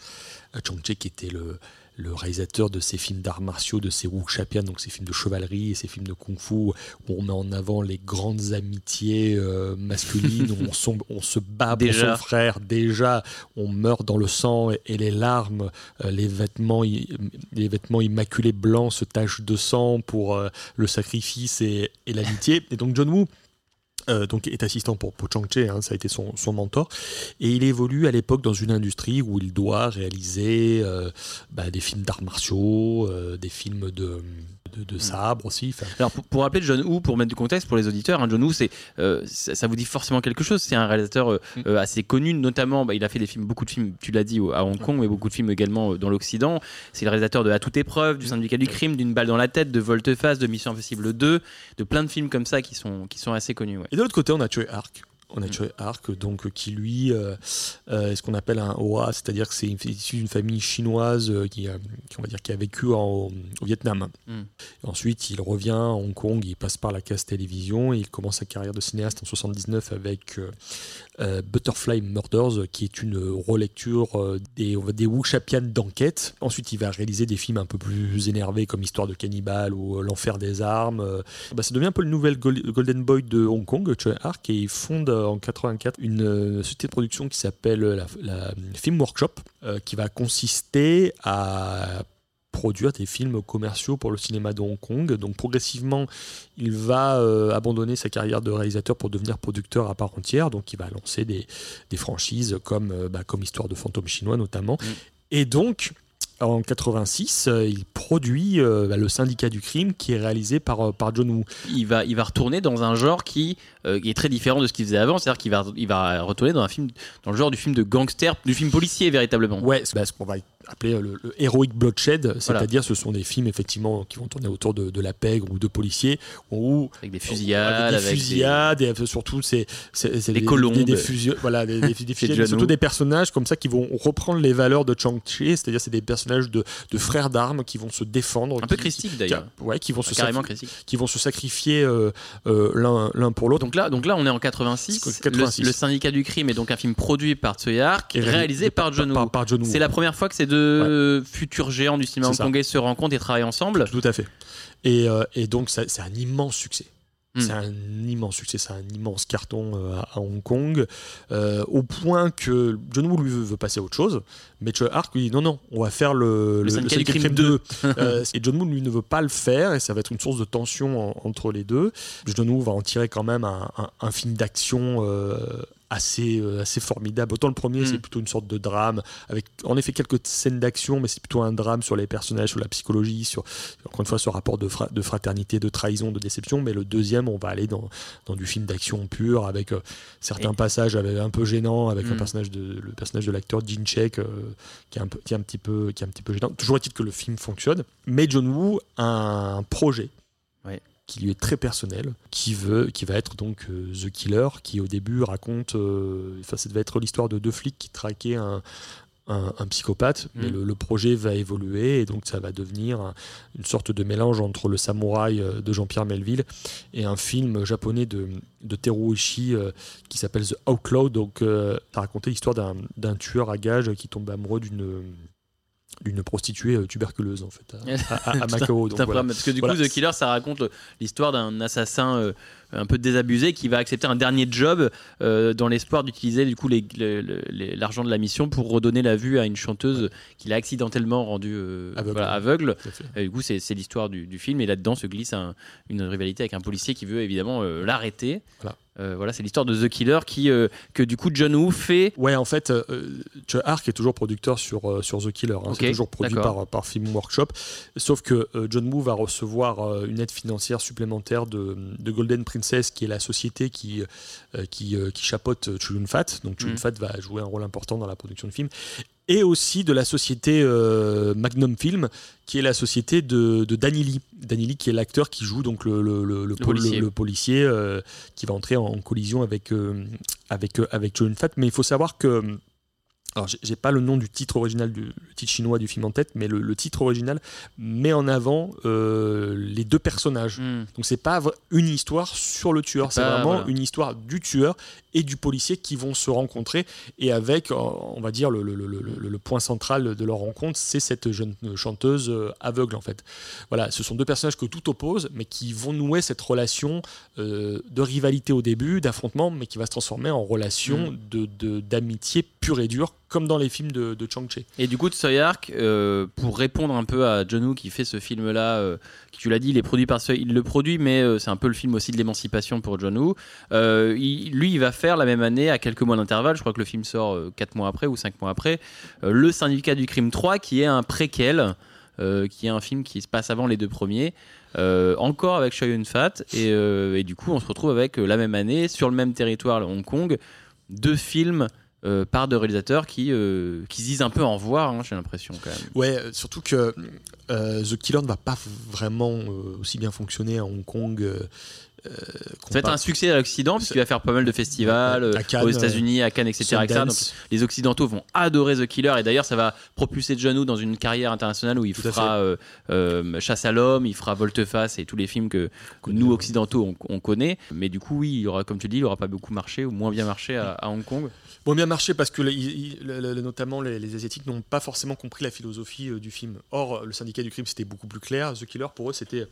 Euh, Chang-Che qui était le, le réalisateur de ces films d'arts martiaux, de ces wuxia donc ces films de chevalerie et ces films de kung-fu, où on met en avant les grandes amitiés euh, masculines, où on, sombre- on se bat Déjà. pour son frère, déjà, on meurt dans le sang et, et les larmes, euh, les, vêtements, i- les vêtements immaculés blancs se tachent de sang pour euh, le sacrifice et, et l'amitié. Et donc John Woo euh, donc est assistant pour, pour Chang-Che, hein, ça a été son, son mentor, et il évolue à l'époque dans une industrie où il doit réaliser euh, bah, des films d'arts martiaux, euh, des films de de, de sabre aussi. Alors pour, pour rappeler John Woo, pour mettre du contexte pour les auditeurs, hein, John Woo, c'est euh, ça, ça vous dit forcément quelque chose. C'est un réalisateur euh, Mm. euh, assez connu, notamment, bah, il a fait des films, beaucoup de films, tu l'as dit, à Hong Kong, mais beaucoup de films également dans l'Occident. C'est le réalisateur de À toute épreuve, du Syndicat du crime, d'une balle dans la tête, de Volte-face, de Mission Impossible 2, de plein de films comme ça qui sont qui sont assez connus. ouais. Et de l'autre côté, on a Choi Ark. On a Mm. Choi Ark, donc, qui lui euh, euh, est ce qu'on appelle un Hoa, c'est-à-dire que c'est issu d'une famille chinoise euh, qui, a, qui, on va dire, qui a vécu en- au Vietnam. Mm. Ensuite, il revient à Hong Kong, il passe par la case télévision et il commence sa carrière de cinéaste en 79 avec euh, Butterfly Murders, qui est une relecture euh, des, des Wu Shapian d'enquête. Ensuite, il va réaliser des films un peu plus énervés comme Histoire de cannibale ou euh, L'enfer des armes. Bah, ça devient un peu le nouvel Gol- Golden Boy de Hong Kong, Choi Ark, et il fonde en 84 une société de production qui s'appelle la, Film Workshop, qui va consister à produire des films commerciaux pour le cinéma de Hong Kong. Donc progressivement, il va euh, abandonner sa carrière de réalisateur pour devenir producteur à part entière. Donc il va lancer des, des franchises comme, euh, bah, comme Histoire de fantômes chinois notamment. Mm. Et donc, en 86, euh, il produit euh, bah, Le Syndicat du crime qui est réalisé par, euh, par John Woo. Il va, il va retourner dans un genre qui, qui est très différent de ce qu'il faisait avant, c'est-à-dire qu'il va, il va retourner dans un film, dans le genre du film de gangster, du film policier véritablement. Ouais, c'est bah, ce qu'on va appeler euh, le, le heroic bloodshed, c'est-à-dire ce sont des films effectivement qui vont tourner autour de, de la pègre ou de policiers, où Avec des fusillades, avec des avec des- fusillades, et surtout c'est Des colombes. des, des fusio- voilà, des, des- des fusillades, surtout des personnages comme ça qui vont reprendre les valeurs de Chang-Chi, c'est-à-dire c'est des personnages de, de frères d'armes qui vont se défendre, Un peu christique d'ailleurs. ouais, qui vont se Carrément christique. qui vont se sacrifier euh, euh, l'un pour l'autre. Donc là, donc là, on est en 86. 86. Le, le syndicat du crime est donc un film produit par Tsui Hark, réalisé par John Woo. par, par John Woo. C'est la première fois que ces deux futurs géants du cinéma hongkongais se rencontrent et travaillent ensemble. Tout à fait. Et, euh, et donc, c'est un immense succès. Hmm. C'est un immense succès, c'est un immense carton euh, à, à Hong Kong, euh, au point que John Woo lui veut, veut passer à autre chose, mais Choi Ark lui dit non, non, on va faire le, du Crime 2. Euh, et John Woo lui ne veut pas le faire, et ça va être une source de tension en- entre les deux. John Woo va en tirer quand même un, un- un film d'action euh, assez, euh, assez formidable. Autant le premier, Hmm. c'est plutôt une sorte de drame, avec en effet quelques scènes d'action, mais c'est plutôt un drame sur les personnages, sur la psychologie, sur encore une fois ce rapport de, fra- de fraternité, de trahison, de déception. Mais le deuxième, on va aller dans, dans du film d'action pur, avec euh, certains Et- passages avec- un peu gênants, avec un Mm. personnage de, le personnage de l'acteur Jin Chek, euh, qui, est un peu, qui, est un petit peu, qui est un petit peu gênant. Toujours est-il que le film fonctionne. Mais John Woo a un projet. Qui lui est très personnel, qui veut, qui va être donc euh, The Killer, qui au début raconte, euh, enfin ça devait être l'histoire de deux flics qui traquaient un, un, un psychopathe, mais Mm. le, le projet va évoluer et donc ça va devenir un- une sorte de mélange entre le samouraï euh, de Jean-Pierre Melville et un film japonais de, de Teru Oshii euh, qui s'appelle The Outlaw. Donc euh, ça racontait l'histoire d'un d'un tueur à gages qui tombe amoureux d'une d'une prostituée euh, tuberculeuse en fait à, à- à- à Macao. Donc, voilà. Parce que du Voilà. coup, The Killer, ça raconte l'histoire d'un assassin euh, un peu désabusé qui va accepter un dernier job euh, dans l'espoir d'utiliser du coup les- les- l'argent de la mission pour redonner la vue à une chanteuse qu'il a accidentellement rendue euh, Aveugle. voilà, aveugle. Et du coup, c'est c'est l'histoire du, du film et là-dedans se glisse un- une rivalité avec un policier qui veut évidemment euh, l'arrêter. Voilà. Euh, voilà, c'est l'histoire de The Killer qui euh, que du coup John Woo fait. Ouais, en fait, euh, Choi Ark est toujours producteur sur, euh, sur The Killer. hein. C'est toujours produit par, par Film Workshop. Sauf que euh, John Woo va recevoir euh, une aide financière supplémentaire de, de Golden Princess, qui est la société qui, euh, qui, euh, qui chapeaute Chun Fat. Donc Chun Mhm. Fat va jouer un rôle important dans la production de film. Et aussi de la société euh, Magnum Film, qui est la société de, de Danny Lee. Danny Lee, qui est l'acteur qui joue donc le, le, le- le pol- policier. le policier, euh, qui va entrer en, en collision avec, euh, avec, euh, avec Chun Fat. Mais il faut savoir que alors j'ai- pas le nom du titre original du le titre chinois du film en tête, mais le, le titre original met en avant euh, les deux personnages. Hmm. Donc c'est pas une histoire sur le tueur, C'est vraiment voilà. une histoire du tueur et du policier qui vont se rencontrer et avec, on va dire le, point central de leur rencontre, c'est cette jeune chanteuse euh, aveugle en fait. Voilà, ce sont deux personnages que tout oppose, mais qui vont nouer cette relation euh, de rivalité au début, d'affrontement, mais qui va se transformer en relation Mm. de- d'amitié pure et dure, comme dans les films de, de Chang-Chi. Et du coup, Tsui Hark, euh, pour répondre un peu à John Woo qui fait ce film-là, euh, qui tu l'as dit, il est produit par Tsui, il le produit, mais euh, c'est un peu le film aussi de l'émancipation pour John Woo. Euh, lui, il va faire la même année, à quelques mois d'intervalle, je crois que le film sort 4 mois après ou 5 mois après, Le Syndicat du Crime 3, qui est un préquel. qui est un film qui se passe avant les deux premiers, encore avec Chow Yun-fat, et, du coup on se retrouve avec la même année, sur le même territoire, le Hong Kong, deux films euh, par deux réalisateurs qui, euh, qui se disent un peu au revoir, hein, j'ai l'impression quand même. Ouais, euh, surtout que The Killer ne va pas vraiment aussi bien fonctionner à Hong Kong. Ça va être un succès à l'Occident, puisqu'il va faire pas mal de festivals Cannes, aux États-Unis, à Cannes, etc. etc. Donc, Sundance. les Occidentaux vont adorer The Killer, et d'ailleurs, ça va propulser John Woo dans une carrière internationale où il Tout fera Chasse à l'homme, il fera Volte-face et tous les films que nous, Occidentaux, on, on connaît. Mais du coup, oui, il aura, comme tu dis, il aura pas beaucoup marché, ou moins bien marché à, à Hong Kong. Bon, bien marché parce que notamment les, les Asiatiques n'ont pas forcément compris la philosophie euh, du film. Or, le syndicat du crime, c'était beaucoup plus clair. The Killer, pour eux, c'était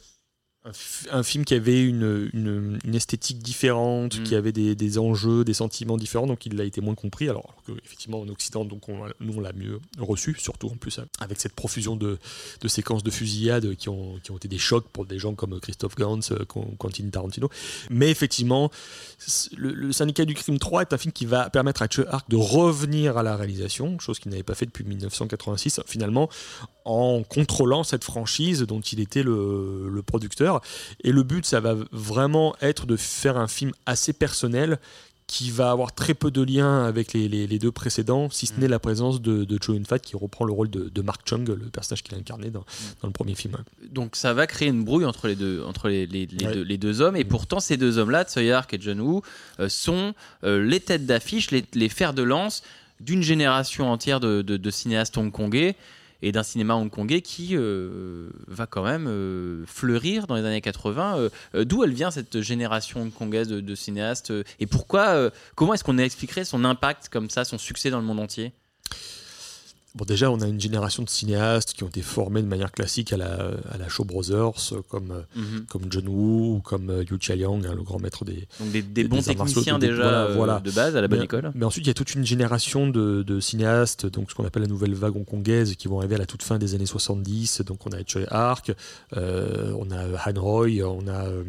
un, fi- un film qui avait une, une- une esthétique différente, Mm. qui avait des, des enjeux, des sentiments différents, donc il a été moins compris. Alors, alors que, effectivement, en Occident, donc on, nous, on l'a mieux reçu, surtout en plus avec cette profusion de, de séquences de fusillade qui ont, qui ont été des chocs pour des gens comme Christophe Gans, euh, Quentin Tarantino. Mais effectivement, le, le Syndicat du Crime 3 est un film qui va permettre à Chuck Ark de revenir à la réalisation, chose qu'il n'avait pas fait depuis 1986, finalement, en contrôlant cette franchise dont il était le, le producteur. Et le but, ça va vraiment être de faire un film assez personnel qui va avoir très peu de liens avec les, les- les deux précédents, si ce n'est la présence de, de Cho Yun-fat qui reprend le rôle de, de Mark Chung, le personnage qu'il a incarné dans, dans le premier film. Donc ça va créer une brouille entre les deux, entre les, les- les Ouais. deux, les deux hommes. Et pourtant, ces deux hommes-là, Tsui Hark et John Woo, euh, sont euh, les têtes d'affiche, les, fers de lance d'une génération entière de, de- de cinéastes hongkongais et d'un cinéma hongkongais qui euh, va quand même euh, fleurir dans les années 80. Euh, D'où elle vient cette génération hongkongaise de, de cinéastes? Et pourquoi, comment est-ce qu'on expliquerait son impact comme ça, son succès dans le monde entier? Bon, déjà, on a une génération de cinéastes qui ont été formés de manière classique à la, à la Shaw Brothers, euh, comme, euh, Mhm. comme John Woo ou comme euh, Yu Chia-Liang, hein, le grand maître des, Donc des, des Des bons martiaux techniciens déjà voilà, euh, voilà. de base à la bonne mais, école. mais ensuite, il y a toute une génération de, de cinéastes, donc ce qu'on appelle la nouvelle vague hongkongaise, qui vont arriver à la toute fin des années 70. Donc on a Choi Ark, euh, on a Han Roy, on a euh,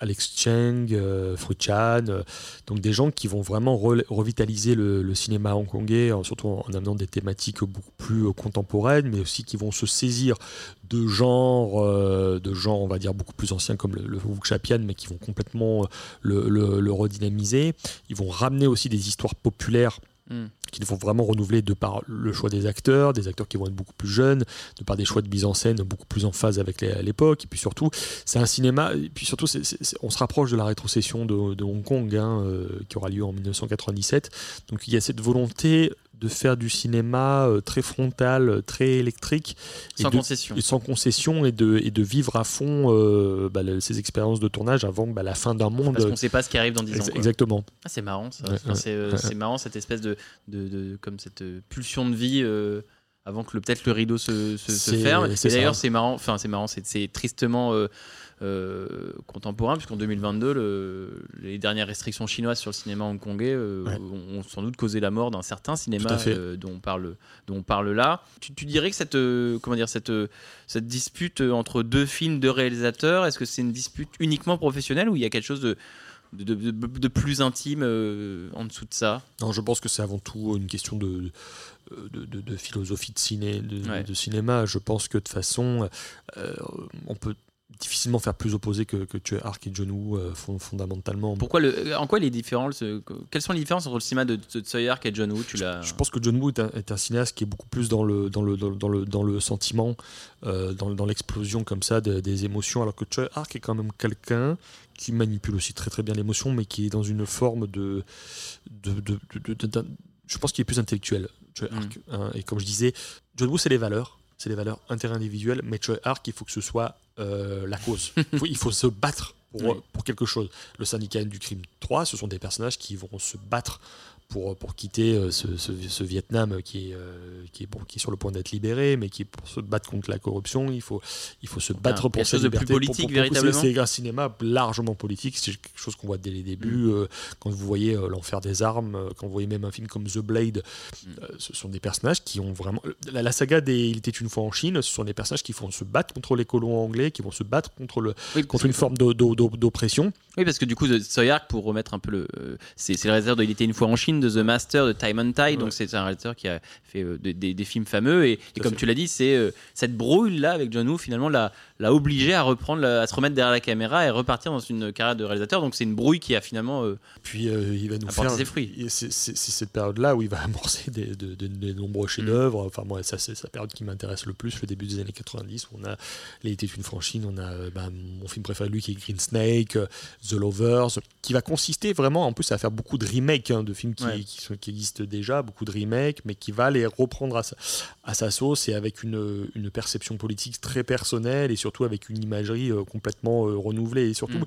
Alex Cheng, euh, Fru Chan, euh, donc des gens qui vont vraiment re- revitaliser le, le cinéma hongkongais, euh, surtout en, en amenant des thématiques beaucoup plus euh, contemporaines, mais aussi qui vont se saisir de genres, euh, de genres, on va dire, beaucoup plus anciens comme le, le Wuxia-Pian, mais qui vont complètement euh, le, le- le redynamiser. Ils vont ramener aussi des histoires populaires Mm. qui vont vraiment renouveler de par le choix des acteurs, des acteurs qui vont être beaucoup plus jeunes, de par des choix de mise en scène beaucoup plus en phase avec l'époque. Et puis surtout, c'est un cinéma. Et puis surtout, on se rapproche de la rétrocession de, de Hong Kong, hein, euh, qui aura lieu en 1997. Donc il y a cette volonté de faire du cinéma euh, très frontal, euh, très électrique, et Sans de- concession. et sans concession, et de, et de vivre à fond euh, bah, ces expériences de tournage avant bah, la fin d'un monde. Parce qu'on sait pas ce qui arrive dans 10 ans. Quoi. Exactement. Ah, c'est marrant ça. Ouais, Enfin, ouais, c'est ouais, marrant cette espèce de, de, de- comme cette pulsion de vie euh, avant que peut-être le rideau se, se- ferme. Et d'ailleurs c'est marrant. Enfin c'est marrant. C'est c'est tristement euh, euh, contemporain puisqu'en 2022 le- les dernières restrictions chinoises sur le cinéma hongkongais euh, Ouais. ont, ont sans doute causé la mort d'un certain cinéma euh, dont on parle dont on parle là. Tu, tu dirais que cette comment dire cette cette dispute entre deux films, deux réalisateurs, est-ce que c'est une dispute uniquement professionnelle ou il y a quelque chose de de, de- de- de plus intime euh, en dessous de ça? Non, je pense que c'est avant tout une question de, de, philosophie de, ciné, de, Ouais. de cinéma. Je pense que de toute façon, euh, on peut difficilement faire plus opposé que, que tu es Ark et John Woo euh, fond- fondamentalement. Pourquoi le, en quoi il est différent le- Quelles sont les différences entre le cinéma de, de Hark et John Woo Tu l'as. Je pense que John Woo est un, est un cinéaste qui est beaucoup plus dans le, dans le, dans le, dans le, dans le sentiment, euh, dans, dans l'explosion comme ça de- des émotions, alors que Choi Ark est quand même quelqu'un qui manipule aussi très très bien l'émotion, mais qui est dans une forme de... de, de, je pense qu'il est plus intellectuel, Choi Mm. Ark. hein. et comme je disais, John Woo, c'est les valeurs. C'est les valeurs interindividuelles, mais Choi Ark, il faut que ce soit euh, la cause. Il faut, il faut se battre pour, Oui. pour quelque chose. Le syndicat du crime 3, ce sont des personnages qui vont se battre pour, pour quitter euh, ce, ce- ce Vietnam qui est, euh, qui, est, bon, qui est sur le point d'être libéré, mais qui pour se battre contre la corruption. Il faut, il faut se battre quelque pour sa chose de plus politique, pour- pour- véritablement C'est un cinéma largement politique. C'est quelque chose qu'on voit dès les débuts. Mm. euh, quand vous voyez l'enfer des armes, quand vous voyez même un film comme The Blade, Mm. ce sont des personnages qui ont vraiment. La, la saga des Il était une fois en Chine, ce sont des personnages qui vont se battre contre les colons anglais, qui vont se battre contre, le, Oui, contre une forme d'oppression. Oui, parce que du coup, The Soyark, pour remettre un peu le. c'est le réalisateur de Il était une fois en Chine, de The Master, de Time and Tide. Donc, c'est un réalisateur qui a fait euh, des, des- des films fameux. Et, comme fait. tu l'as dit, c'est euh, cette brouille-là avec John Woo, finalement, l'a l'a obligé à reprendre, la- à se remettre derrière la caméra et repartir dans une carrière de réalisateur. Donc, c'est une brouille qui a finalement. euh, Puis euh, il va nous faire. ses fruits. C'est cette période-là où il va amorcer des, de- nombreux chefs-d'œuvre. Enfin, moi, ça, c'est la période qui m'intéresse le plus, le début des années 90, où on a Les était une franchise, on a euh, bah, mon film préféré lui qui est Green Snake, The Lovers, qui va consister vraiment, en plus, à faire beaucoup de remakes hein, de films qui, Ouais. qui, sont- qui existent déjà, beaucoup de remakes, mais qui va les reprendre à sa, à sa sauce et avec une, une perception politique très personnelle et surtout avec une imagerie euh, complètement euh, renouvelée. Et surtout, Mm.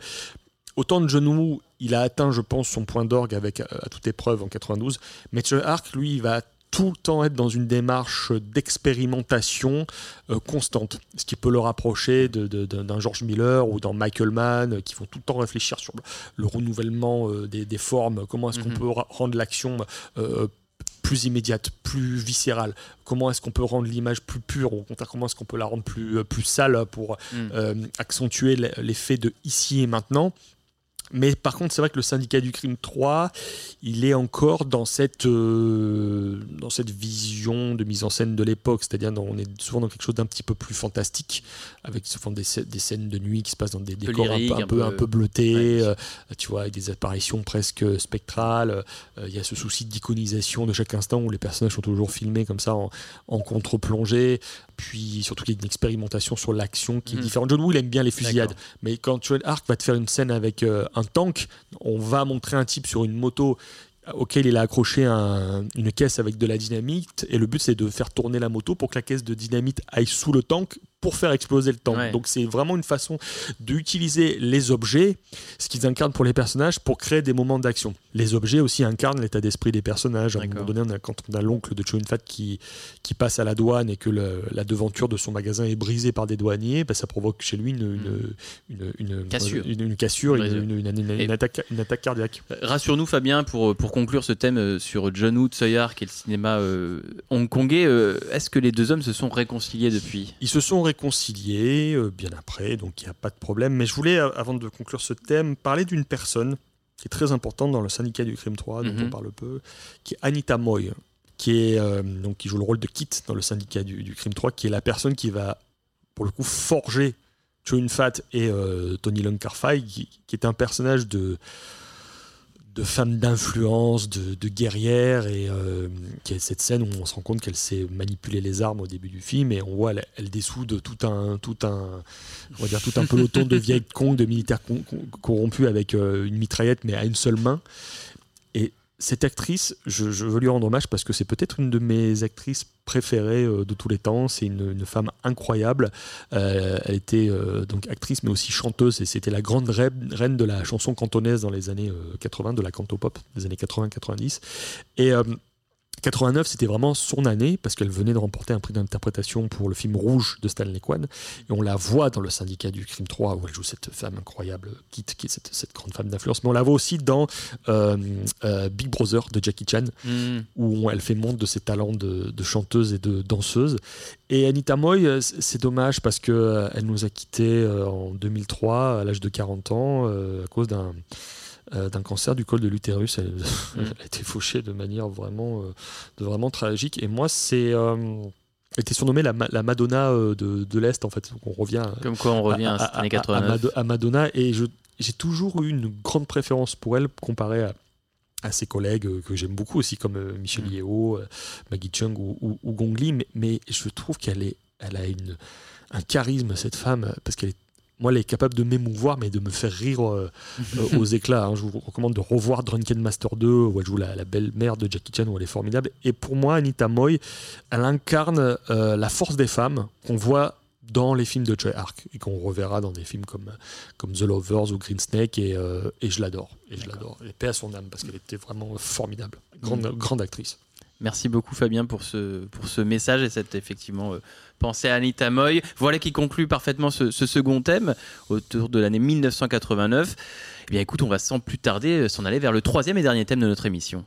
autant de Woo, il a atteint, je pense, son point d'orgue avec euh, à toute épreuve en 92. Matthew Ark, lui, il va tout le temps être dans une démarche d'expérimentation euh, constante, ce qui peut le rapprocher de- de- d'un d'un George Miller ou d'un Michael Mann, euh, qui vont tout le temps réfléchir sur le, le renouvellement euh, des, des formes, comment est-ce qu'on Mhm. peut rendre l'action plus immédiate, plus viscérale, comment est-ce qu'on peut rendre l'image plus pure, au contraire, comment est-ce qu'on peut la rendre plus, euh, plus sale pour Mm. euh, accentuer l'effet de ici et maintenant? Mais par contre, c'est vrai que le syndicat du crime 3, il est encore dans cette, euh, dans cette vision de mise en scène de l'époque, c'est-à-dire on est souvent dans quelque chose d'un petit peu plus fantastique, avec souvent des, des scènes de nuit qui se passent dans des décors un peu, un peu, peu- un peu bleutés, Ouais. euh, tu vois, avec des apparitions presque spectrales. Euh, Il y a ce souci d'iconisation de chaque instant où les personnages sont toujours filmés comme ça en, en contre-plongée. Puis surtout qu'il y a une expérimentation sur l'action qui est Mhm. différente. John Woo, il aime bien les fusillades. Mais quand Joel Ark va te faire une scène avec un tank, on va montrer un type sur une moto auquel il a accroché un- une caisse avec de la dynamite et le but c'est de faire tourner la moto pour que la caisse de dynamite aille sous le tank pour faire exploser le. Ouais. Donc c'est vraiment une façon d'utiliser les objets, ce qu'ils incarnent pour les personnages, pour créer des moments d'action. Les objets aussi incarnent l'état d'esprit des personnages. À un moment donné, on a, quand on a l'oncle de Chow Yun-fat qui, qui passe à la douane et que le- la devanture de son magasin est brisée par des douaniers, bah, ça provoque chez lui une, une, une, une- Hmm. Cassure. une- cassure, une, une attaque, une attaque cardiaque. Euh, Rassure-nous, Fabien, pour, pour conclure ce thème euh, sur John Woo, Soyark et le cinéma euh, hongkongais, euh, est-ce que les deux hommes se sont réconciliés depuis? Ils se sont réconciliés euh, bien après, donc il n'y a pas de problème. Mais je voulais, euh, avant de conclure ce thème, parler d'une personne qui est très importante dans le syndicat du crime 3, dont Mhm. on parle peu, qui est Anita Moy, qui, est, euh, donc, qui joue le rôle de Kit dans le syndicat du, du crime 3, qui est la personne qui va, pour le coup, forger Chow Yun-fat et euh, Tony Leung Kar-fai, qui, qui est un personnage de de femme d'influence, de, de guerrière, et euh, qui cette scène où on se rend compte qu'elle sait manipuler les armes au début du film, et on voit elle, dessoude tout un, tout un, tout un peloton de vieilles cons, de militaires corrompus avec euh, une mitraillette, mais à une seule main. Et cette actrice, je, veux lui rendre hommage parce que c'est peut-être une de mes actrices préférées euh, de tous les temps. C'est une, femme incroyable. Euh, elle était euh, donc actrice mais aussi chanteuse et c'était la grande reine, de la chanson cantonaise dans les années euh, 80, de la cantopop des années 80-90. Et 89, c'était vraiment son année parce qu'elle venait de remporter un prix d'interprétation pour le film Rouge de Stanley Kwan. Et on la voit dans le syndicat du crime 3 où elle joue cette femme incroyable, Kit, qui est cette, cette grande femme d'influence. Mais on la voit aussi dans euh, euh, Big Brother de Jackie Chan Hmm. où elle fait montre de ses talents de, de chanteuse et de danseuse. Et Anita Moy, euh, c'est dommage parce que euh, elle nous a quittés en 2003 à l'âge de 40 ans à cause d'un euh, d'un cancer du col de l'utérus. Elle, elle a été fauchée de manière vraiment, euh, de vraiment tragique. Et moi, c'est euh, elle était surnommée la, Ma- la Madonna de, de l'Est, en fait. Donc on revient à- Comme quoi on revient à, année à 89. Mado- à Madonna et j'ai toujours eu une grande préférence pour elle comparée à, à ses collègues que j'aime beaucoup aussi comme Michel Mm. Yeo, Maggie Chung ou, ou, ou Gong Li mais, mais je trouve qu'elle est elle a une, un charisme cette femme parce qu'elle est moi, elle est capable de m'émouvoir, mais de me faire rire euh, euh, aux éclats. hein. Je vous recommande de revoir Drunken Master 2, où elle joue la, la belle-mère de Jackie Chan, où elle est formidable. Et pour moi, Anita Moy, elle incarne euh, la force des femmes qu'on voit dans les films de Choi Ark et qu'on reverra dans des films comme, comme The Lovers ou Green Snake et, et je l'adore et je l'adore et paix à son âme parce qu'elle était vraiment formidable grande, Mm. grande actrice Merci beaucoup Fabien pour ce, pour ce message et cette effectivement euh, pensée à Anita Moy. Voilà qui conclut parfaitement ce, ce second thème autour de l'année 1989. Eh bien écoute, on va sans plus tarder euh, s'en aller vers le troisième et dernier thème de notre émission.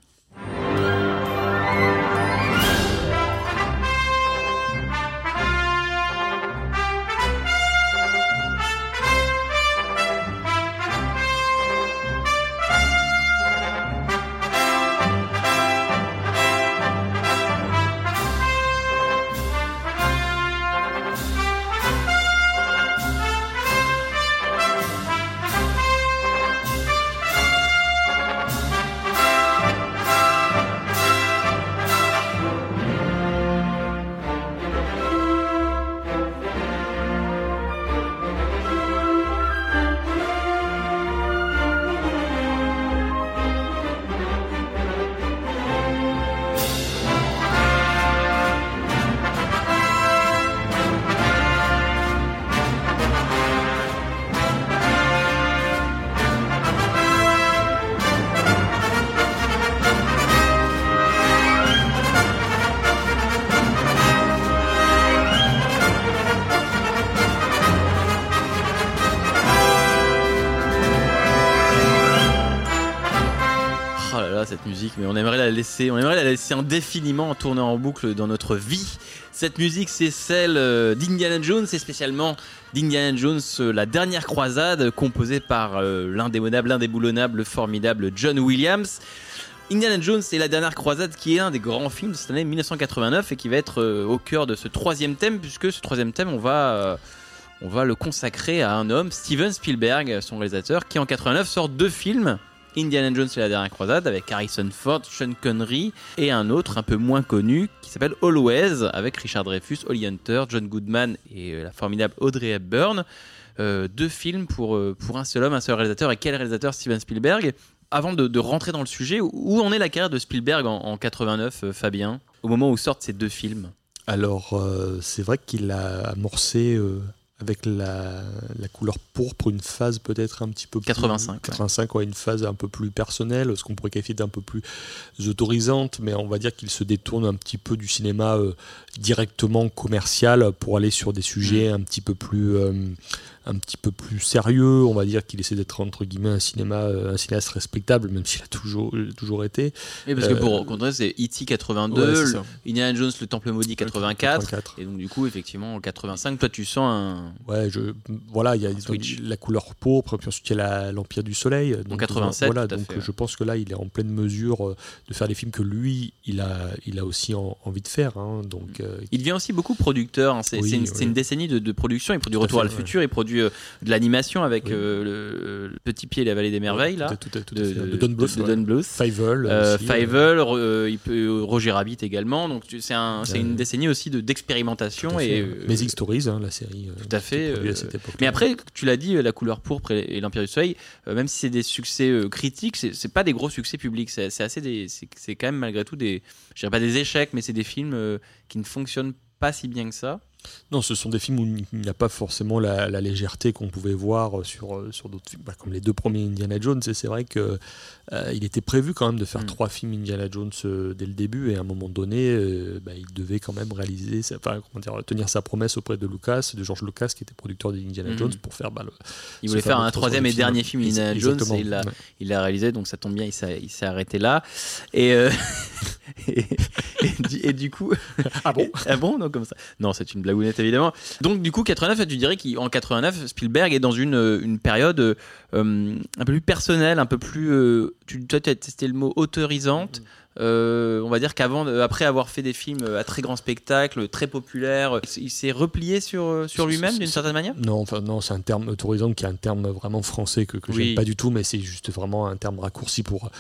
La laisser, on aimerait la laisser indéfiniment tourner en boucle dans notre vie. Cette musique, c'est celle euh, d'Indiana Jones, et spécialement d'Indiana Jones, euh, la dernière croisade, composée par euh, l'indémodable, l'indéboulonnable, le formidable John Williams. Indiana Jones et la dernière croisade, qui est un des grands films de cette année 1989 et qui va être au cœur de ce troisième thème, puisque ce troisième thème, on va, on va le consacrer à un homme, Steven Spielberg, son réalisateur, qui en 89 sort deux films. Indiana Jones et la dernière croisade avec Harrison Ford, Sean Connery et un autre un peu moins connu qui s'appelle Always avec Richard Dreyfuss, Holly Hunter, John Goodman et euh, la formidable Audrey Hepburn. Euh, deux films pour, euh, pour un seul homme, un seul réalisateur. Et quel réalisateur? Steven Spielberg Avant de, rentrer dans le sujet, où- en est la carrière de Spielberg en, en 89, euh, Fabien? Au moment où sortent ces deux films? Alors, c'est vrai qu'il a amorcé avec la, la couleur pourpre une phase peut-être un petit peu plus. 85, ouais. 85, ouais, une phase un peu plus personnelle, ce qu'on pourrait qualifier d'un peu plus autorisante, mais on va dire qu'il se détourne un petit peu du cinéma euh, directement commercial pour aller sur des sujets Mm. un petit peu plus. euh, un petit peu plus sérieux, on va dire qu'il essaie d'être entre guillemets un cinéma, euh, un cinéaste respectable, même s'il a toujours, toujours été. Et parce que Euh, pour contrer, c'est E.T. 82, Ouais, le-. Indiana Jones, le Temple maudit 84. 84. Et donc, du coup, effectivement, en 85, toi, tu sens un. Ouais, je, voilà, il y a la couleur pourpre, puis ensuite il y a l'Empire du Soleil. Donc, 87, voilà, tout à donc fait, je pense que là, il est en pleine mesure euh, de faire des films que lui, il a, il a aussi en- envie de faire. hein, donc, euh, Il devient aussi beaucoup producteur. hein. C'est Oui, une, décennie de, de production. Il produit à Retour à fait, le ouais. futur. Il produit euh, de l'animation avec Oui. euh, le, Petit Pied et la Vallée des Merveilles, là. tout tout tout De, de, de Don Bluth, de ouais. Don Bluth. Fievel, Euh, aussi, Fievel, Ro- euh, il peut, Roger Rabbit également. Donc c'est un- c'est Euh, une décennie aussi d'expérimentation et euh, Amazing Stories, hein, la série. euh, Tout à fait, euh, à cette. Mais après, tu l'as dit, La couleur pourpre et, et l'Empire du Soleil, euh, même si c'est des succès euh, critiques, c'est pas des gros succès publics. C'est assez des, c'est quand même malgré tout des, je dirais pas des échecs, mais c'est des films euh, qui ne fonctionnent pas si bien que ça. Non, ce sont des films où il n'y a pas forcément la, la légèreté qu'on pouvait voir sur, euh, sur d'autres films, bah, comme les deux premiers Indiana Jones. Et c'est vrai que euh, il était prévu quand même de faire Mm. trois films Indiana Jones euh, dès le début, et à un moment donné, euh, bah, il devait quand même réaliser, sa- enfin, comment dire, tenir sa promesse auprès de Lucas, de George Lucas, qui était producteur d'Indiana Mm. Jones, pour faire bah, le, Il voulait faire un troisième et film. dernier film Indiana Jones Exactement, et il l'a ouais. réalisé, donc ça tombe bien, il s'est arrêté là. Et, et, et du, et du coup. Ah bon? Ah bon? Non, comme ça. Non, c'est une évidemment. Donc, du coup, 89, tu dirais qu'en 89, Spielberg est dans une, euh, une période euh, euh, un peu plus personnelle, un peu plus. euh, tu, toi, tu as testé le mot autorisante. Euh, on va dire qu'avant, après avoir fait des films à très grand spectacle, très populaires, euh, il s'est replié sur, sur lui-même d'une certaine manière? Non, enfin non, c'est un terme autorisant qui est un terme vraiment français que, que Oui. j'aime pas du tout, mais c'est juste vraiment un terme raccourci pour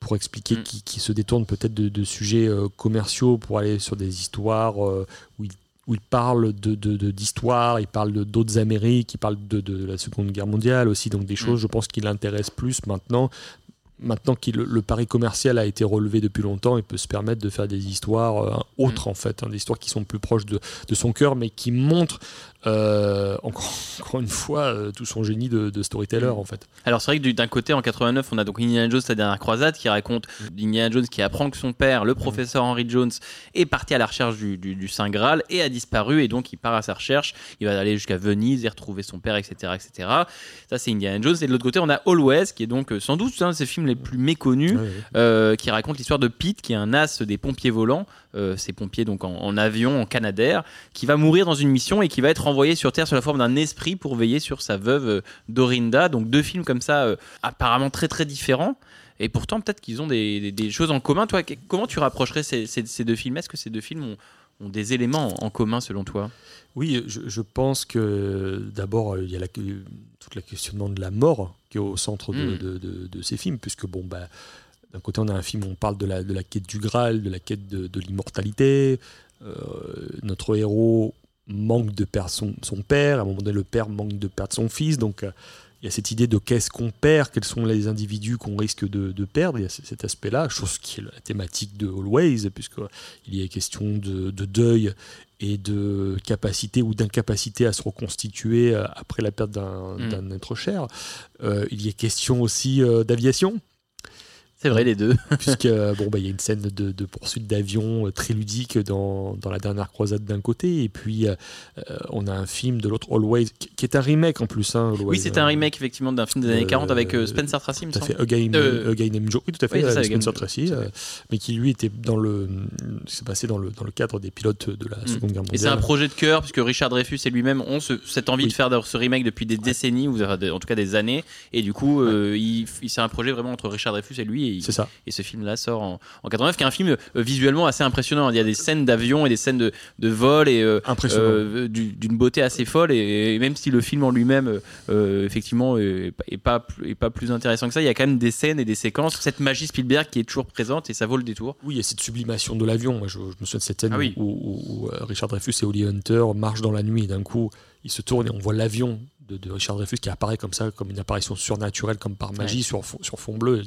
pour expliquer Mm. qui, qui se détourne peut-être de, de sujets euh, commerciaux pour aller sur des histoires euh, où il où il parle de, de- de- d'histoire, il parle d'autres Amériques, il parle de, de la Seconde Guerre mondiale aussi, donc des choses, je pense, qui l'intéressent plus maintenant. Maintenant que le pari commercial a été relevé depuis longtemps, il peut se permettre de faire des histoires euh, autres, en fait, hein, des histoires qui sont plus proches de, de son cœur, mais qui montrent, euh, encore, encore une fois, euh, tout son génie de, de storyteller, en fait. Alors c'est vrai que du- d'un côté en 89 on a donc Indiana Jones la dernière croisade qui raconte Indiana Jones qui apprend que son père, le professeur Henry Jones, est parti à la recherche du, du- du Saint Graal et a disparu et donc il part à sa recherche. Il va aller jusqu'à Venise et retrouver son père, etc., etc. Ça c'est Indiana Jones et de l'autre côté on a Always qui est donc euh, sans doute un de ses films les plus méconnus. Euh, qui raconte l'histoire de Pete, qui est un as des pompiers volants, euh, ces pompiers donc en, en avion, en Canadair, qui va mourir dans une mission et qui va être envoyé sur Terre sous la forme d'un esprit pour veiller sur sa veuve euh, Dorinda. Donc deux films comme ça, euh, apparemment très très différents. Et pourtant, peut-être qu'ils ont des, des- des choses en commun. Toi, comment tu rapprocherais ces, ces- ces deux films? Est-ce que ces deux films ont, ont des éléments en commun selon toi? Oui, je, je pense que d'abord, euh, il y a la, tout le questionnement de la mort qui est au centre de, Mm. de- de- de ces films, puisque bon, bah, d'un côté, on a un film où on parle de la, de la quête du Graal, de la quête de, de l'immortalité. Euh, notre héros manque de perdre son, son père, à un moment donné, le père manque de perdre son fils, donc euh, il y a cette idée de qu'est-ce qu'on perd, quels sont les individus qu'on risque de, de perdre, il y a cet aspect-là, chose qui est la thématique de Always, puisqu'il y a question de, de deuil et de capacité ou d'incapacité à se reconstituer euh, après la perte d'un Mm. être cher. Euh, il y a question aussi euh, d'aviation. C'est vrai, les deux. puisque euh, bon bah il y a une scène de, de poursuite d'avion euh, très ludique dans, dans la dernière croisade d'un côté et puis euh, on a un film de l'autre Always qui, est un remake en plus hein, Always, Oui, c'est un remake effectivement d'un film des années euh, 40 avec euh, Spencer Tracy, tout à fait Joe oui tout à fait oui, ça, Spencer Tracy mais qui lui était dans le c'est passé dans le dans le cadre des pilotes de la Seconde Guerre Mm. Et c'est un mondiale projet de cœur, puisque Richard Dreyfus et lui-même ont ce- cette envie Oui. de faire ce remake depuis des décennies, ou en tout cas des années. Et du coup, il, il- c'est un projet vraiment entre Richard Dreyfus et lui. Et, il- c'est ça et ce film-là sort en, en 89, qui est un film euh, visuellement assez impressionnant. Il y a des scènes d'avion et des scènes de, de vol et euh, euh, du- d'une beauté assez folle. Et, et même si le film en lui-même, effectivement, est, pas- est pas, est pas plus intéressant que ça, il y a quand même des scènes et des séquences, cette magie Spielberg qui est toujours présente et ça vaut le détour. Oui, il y a cette sublimation de l'avion. Moi, je, je me souviens de cette scène Ah oui. où, où- où, Richard Dreyfus et Holly Hunter marchent dans la nuit et d'un coup, ils se tournent et on voit l'avion de, de Richard Dreyfus qui apparaît comme ça, comme une apparition surnaturelle, comme par magie sur, fond, sur fond bleu.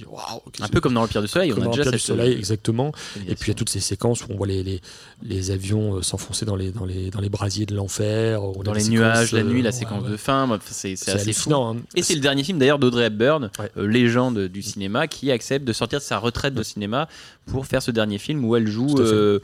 Un peu comme dans l'Empire du Soleil, on a dans déjà du Soleil, exactement. cette Et puis il y a toutes ces séquences où on voit les, les, les avions euh, s'enfoncer dans les, dans, les, dans les brasiers de l'enfer. dans les nuages, la nuit, euh, la ouais, séquence ouais. de fin, c'est assez fou. hein. Et c'est le dernier film d'ailleurs d'Audrey Hepburn, euh, légende du cinéma, qui accepte de sortir de sa retraite de cinéma pour faire ce dernier film où elle joue euh,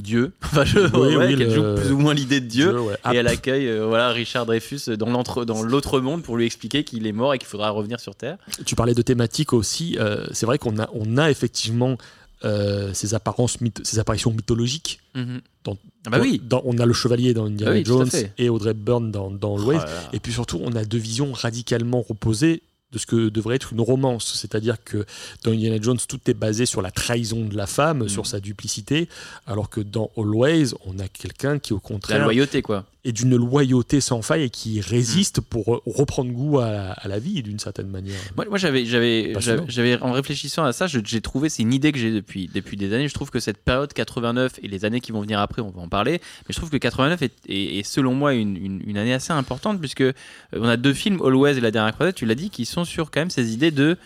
Dieu. Enfin, je, Oui, ouais, oui, qu'elle le- joue plus ou moins l'idée de Dieu. ouais. Et elle accueille euh, voilà, Richard Dreyfus dans l'autre monde pour lui expliquer qu'il est mort et qu'il faudra revenir sur Terre. Tu parlais de thématiques aussi. euh, c'est vrai qu'on a, on a effectivement euh, ces, apparences, ces apparitions mythologiques. Dans- Ah bah oui. Dans- on a le chevalier dans Indiana Ah oui, Jones et Audrey Hepburn dans, dans. Oh là. Et puis surtout, on a deux visions radicalement opposées de ce que devrait être une romance. C'est-à-dire que dans Indiana Jones, tout est basé sur la trahison de la femme, Mm. sur sa duplicité, alors que dans Always, on a quelqu'un qui, au La contraire, loyauté, quoi. est d'une loyauté sans faille et qui Mm. résiste pour euh, reprendre goût à la, à la vie, d'une certaine manière. Moi, moi j'avais, j'avais, j'avais, en réfléchissant à ça, j'ai trouvé, c'est une idée que j'ai depuis, depuis des années. Je trouve que cette période 89 et les années qui vont venir après, on va en parler. Mais je trouve que 89 est, est- est, selon moi une, une- une année assez importante puisque euh, on a deux films, Always et La Dernière Croisade, tu l'as dit, qui sont sur quand même ces idées de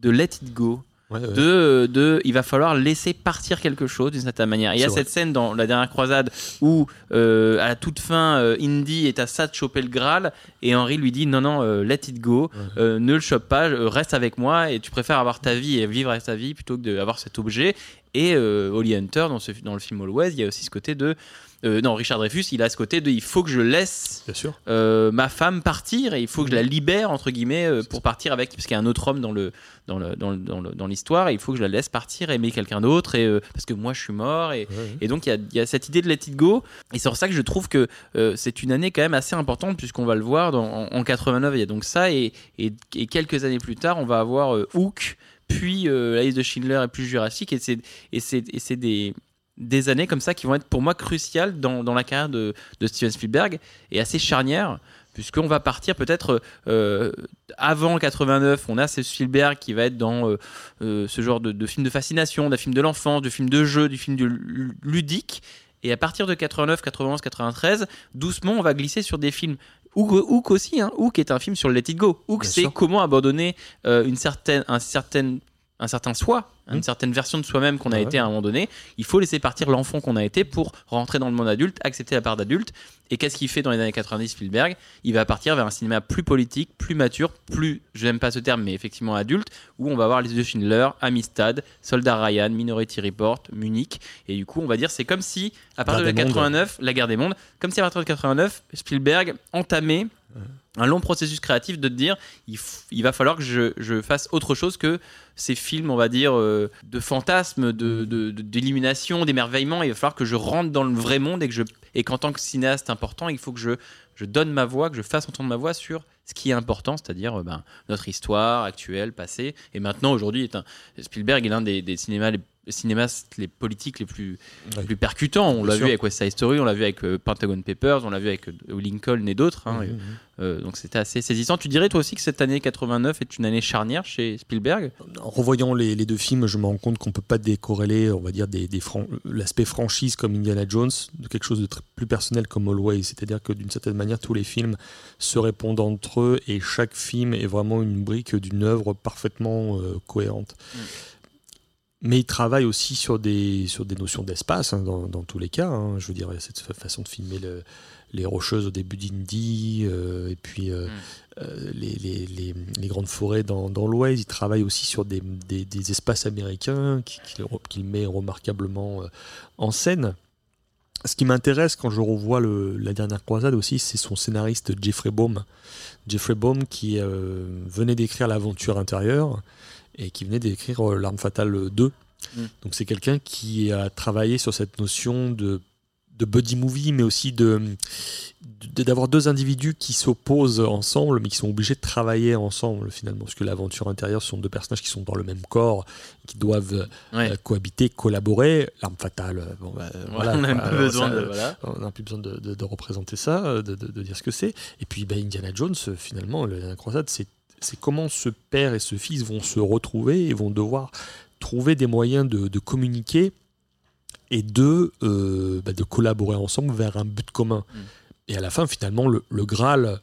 de let it go. Ouais, ouais. de, de il va falloir laisser partir quelque chose d'une certaine manière. Il y a cette scène dans la dernière croisade où euh, à la toute fin euh, Indy est à ça de choper le Graal et Henry lui dit non non euh, let it go, ne le chope pas, reste avec moi et tu préfères avoir ta vie et vivre avec ta vie plutôt que d'avoir cet objet. Et Holly Hunter dans, ce, dans le film Always, il y a aussi ce côté de euh, non Richard Dreyfus, il a ce côté de il faut que je laisse euh, ma femme partir et il faut que je la libère entre guillemets euh, pour partir avec parce qu'il y a un autre homme dans le dans le dans le- dans l'histoire et il faut que je la laisse partir aimer quelqu'un d'autre et parce que moi je suis mort et, Ouais. et donc il y a, il y a cette idée de let it go et c'est pour ça que je trouve que c'est une année quand même assez importante puisqu'on va le voir dans, en, en 89 il y a donc ça et, et, et quelques années plus tard on va avoir Hook puis euh, la liste de Schindler et plus Jurassic et c'est et c'est et c'est des des années comme ça qui vont être pour moi cruciales dans, dans la carrière de, de Steven Spielberg et assez charnières puisqu'on va partir peut-être euh, avant 89 on a ce Spielberg qui va être dans euh, euh, ce genre de, de film de fascination d'un film de l'enfance du film de jeu du film de lu- ludique. Et à partir de 89 91 93 doucement on va glisser sur des films. Hook, Hook aussi hein. Hook est un film sur le Let It Go. Hook c'est comment abandonner une certaine un certain un certain soi, une Mm. certaine version de soi-même qu'on a Ouais. été à un moment donné. Il faut laisser partir l'enfant qu'on a été pour rentrer dans le monde adulte, accepter la part d'adulte. Et qu'est-ce qu'il fait dans les années 90, Spielberg? Il va partir vers un cinéma plus politique, plus mature, plus, je n'aime pas ce terme, mais effectivement adulte, où on va voir les de Schindler, Amistad, Soldat Ryan, Minority Report, Munich. Et du coup, on va dire, c'est comme si, à partir de Guerre des 89, la guerre des mondes, comme si à partir de 89, Spielberg entamait un long processus créatif de dire il, va falloir que je, fasse autre chose que ces films, on va dire, euh, de fantasmes, de, de- de- d'élimination, d'émerveillement. Il va falloir que je rentre dans le vrai monde et que je et qu'en tant que cinéaste important, il faut que je, je donne ma voix, que je fasse entendre ma voix sur ce qui est important, c'est-à-dire euh, ben, notre histoire actuelle, passée. Et maintenant, aujourd'hui, Spielberg est l'un des, cinémas les cinéastes les politiques les plus, les plus percutants. On l'a vu avec West Side Story, on l'a vu avec euh, Pentagon Papers, on l'a vu avec euh, Lincoln et d'autres. hein. Mhm. Euh, donc c'était assez saisissant. Tu dirais toi aussi que cette année 89 est une année charnière chez Spielberg? En revoyant les, les deux films, je me rends compte qu'on peut pas décorréler, on va dire, des, des fran- l'aspect franchise comme Indiana Jones de quelque chose de très- plus personnel comme Always. C'est-à-dire que d'une certaine manière, tous les films se répondent entre eux et chaque film est vraiment une brique d'une œuvre parfaitement euh, cohérente. Mais il travaille aussi sur des, sur des notions d'espace, hein, dans, dans tous les cas. hein. Je veux dire, il y a cette fa- façon de filmer le- les rocheuses au début d'Indie, euh, et puis euh, Mm. euh, les, les- les- les grandes forêts dans, dans l'Ouest. Il travaille aussi sur des, des- des espaces américains qui- qu'il met remarquablement en scène. Ce qui m'intéresse quand je revois le- la dernière croisade aussi, c'est son scénariste Jeffrey Baum. Jeffrey Baum qui euh, venait d'écrire L'aventure intérieure et qui venait d'écrire euh, L'arme fatale 2. Mm. Donc c'est quelqu'un qui a travaillé sur cette notion de, de buddy movie, mais aussi de de- d'avoir deux individus qui s'opposent ensemble, mais qui sont obligés de travailler ensemble finalement, parce que l'aventure intérieure ce sont deux personnages qui sont dans le même corps, qui doivent Ouais. euh, cohabiter, collaborer. L'arme fatale, euh, bon, bah, voilà, on n'a Alors, besoin ça, de. euh, Voilà. on n'a plus besoin de, représenter ça, euh, de, dire ce que c'est. Et puis ben, Indiana Jones, euh, finalement, la croisade, c'est c'est comment ce père et ce fils vont se retrouver et vont devoir trouver des moyens de, de communiquer et de, euh, bah, de collaborer ensemble vers un but commun. Mm. Et à la fin, finalement, le, le Graal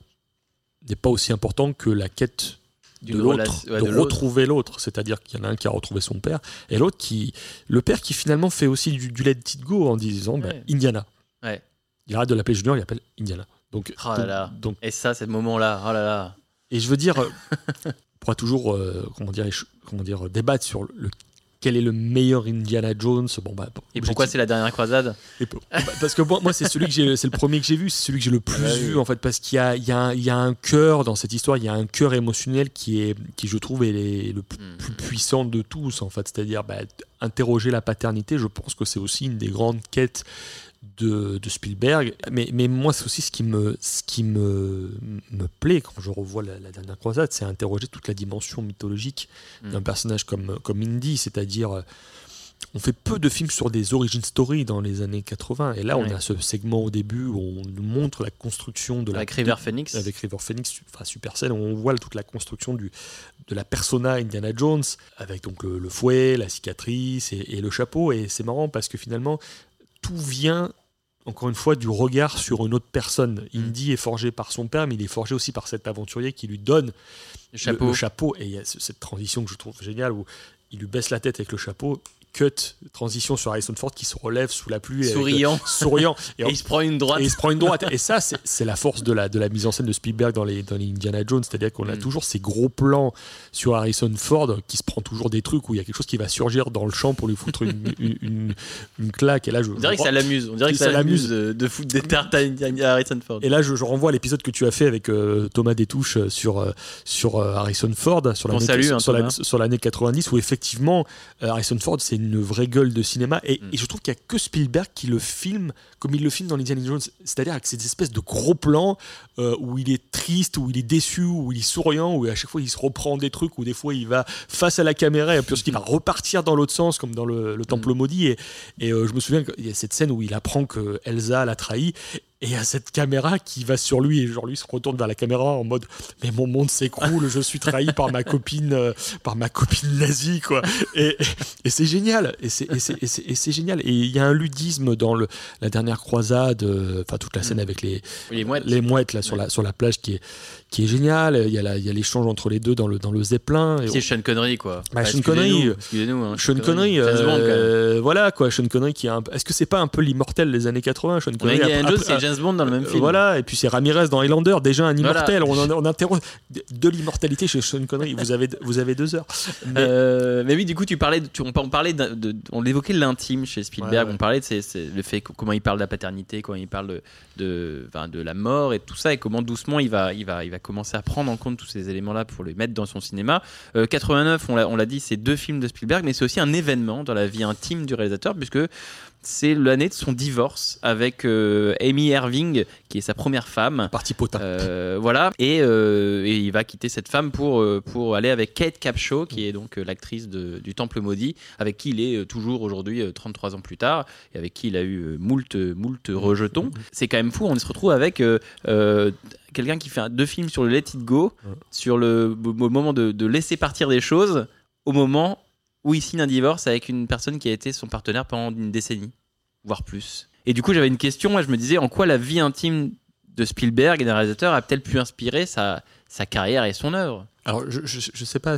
n'est pas aussi important que la quête de l'autre, ouais, de, retrouver l'autre. C'est-à-dire qu'il y en a un qui a retrouvé son père et l'autre qui, le père qui finalement fait aussi du, du let it go en disant bah. Indiana. Ouais. Il arrête de l'appeler Junior, il l'appelle Indiana. Donc, Oh là donc- là. donc- Et ça, le moment-là. Oh là là. Et je veux dire, euh, on pourra toujours, euh, comment dire, éch- comment dire, débattre sur le quel est le meilleur Indiana Jones. Bon, bah, Et pourquoi c'est la dernière croisade Et pour- bah, Parce que moi, moi, c'est celui que j'ai, c'est le premier que j'ai vu, c'est celui que j'ai le plus Ah oui. vu en fait, parce qu'il y a, il y, a un- il y a un cœur dans cette histoire, il y a un cœur émotionnel qui est, qui je trouve est les- le plus, Hmm. plus puissant de tous en fait. C'est-à-dire bah, interroger la paternité, je pense que c'est aussi une des grandes quêtes de, de Spielberg. Mais, mais moi, c'est aussi ce qui me, ce qui me, me plaît quand je revois la, la dernière croisade, c'est interroger toute la dimension mythologique Mm. d'un personnage comme, comme Indy, c'est-à-dire euh, on fait peu de films sur des origin stories dans les années 80 et là on a ce segment au début où on nous montre la construction de la Avec River Phoenix. avec River Phoenix enfin Supercell où on voit toute la construction du de la persona Indiana Jones avec donc le, le fouet la cicatrice et, et le chapeau et c'est marrant parce que finalement tout vient encore une fois du regard sur une autre personne. Mm. Indy est forgé par son père, mais il est forgé aussi par cet aventurier qui lui donne Le chapeau. le, chapeau. Et il y a ce- cette transition que je trouve géniale où il lui baisse la tête avec le chapeau, cut, transition sur Harrison Ford qui se relève sous la pluie. avec le- Souriant. souriant. Et, il se prend une droite. et il se prend une droite. Et ça, c'est la force de la, de la mise en scène de Spielberg dans les, dans les Indiana Jones. C'est-à-dire qu'on a Mm. toujours ces gros plans sur Harrison Ford qui se prend toujours des trucs où il y a quelque chose qui va surgir dans le champ pour lui foutre une, une, une- une claque. Et là, je, On dirait que ça l'amuse. On dirait que Ça ça l'amuse. de, de foutre des tartes à Harrison Ford. Et là, je, je renvoie à l'épisode que tu as fait avec euh, Thomas Détouche euh, sur, euh, sur euh, Harrison Ford, sur l'année hein, sur la- Thomas. sur l'année 90, où effectivement, euh, Harrison Ford, c'est une vraie gueule de cinéma. Et, Mm. et je trouve qu'il n'y a que Spielberg qui le filme comme il le filme dans Indiana Jones, c'est-à-dire avec ces espèces de gros plans euh, où il est triste, où il est déçu, où il est souriant, où à chaque fois il se reprend des trucs, où des fois il va face à la caméra et puis ensuite il va repartir dans l'autre sens, comme dans le, le Temple maudit. Et, et euh, je me souviens qu'il y a cette scène où il apprend que Elsa l'a trahi. Et il y a cette caméra qui va sur lui et genre lui se retourne vers la caméra en mode mais mon monde s'écroule, je suis trahi par ma copine euh, par ma copine nazie quoi. Et, et c'est génial et c'est et génial et il y a un ludisme dans le la dernière croisade euh, enfin toute la scène avec les Les mouettes. les mouettes là sur la sur la plage qui est qui est génial, il y a l'échange entre les deux dans le dans le zeppelin C'est Sean Connery, quoi. Bah, Sean Connery, Excusez-nous. hein, Sean Connery, euh, voilà quoi, Sean Connery qui est un... Est-ce que c'est pas un peu l'immortel des années 80 Sean Connery James Bond dans le même euh, film. Voilà, et puis c'est Ramirez dans Highlander, déjà un Voilà. immortel. On, interroge de, de l'immortalité chez Sean Connery. Vous avez, vous avez deux heures. Mais- Euh, mais oui, du coup, tu parlais, tu, on, parlait, de, on évoquait l'intime chez Spielberg. Ouais. On parlait de c'est- c'est le fait comment il parle de la paternité, comment il parle de, la mort et tout ça, et comment doucement il va, il va, il va commencer à prendre en compte tous ces éléments-là pour les mettre dans son cinéma. Euh, 89, on l'a, on l'a dit, c'est deux films de Spielberg, mais c'est aussi un événement dans la vie intime du réalisateur, puisque c'est l'année de son divorce avec euh, Amy Irving, qui est sa première femme. Parti potin. Euh, voilà, et, euh, et il va quitter cette femme pour, euh, pour aller avec Kate Capshaw, qui est donc l'actrice du Temple Maudit, avec qui il est toujours aujourd'hui, euh, 33 ans plus tard, et avec qui il a eu moult, moult rejetons. C'est quand même fou, on se retrouve avec quelqu'un qui fait un- deux films sur le Let It Go, sur le, moment de, de laisser partir des choses, au moment où il signe un divorce avec une personne qui a été son partenaire pendant une décennie, voire plus. Et du coup, j'avais une question, moi je me disais, en quoi la vie intime de Spielberg et d'un réalisateur a-t-elle pu inspirer sa, sa carrière et son œuvre? Alors, je, je, je sais pas.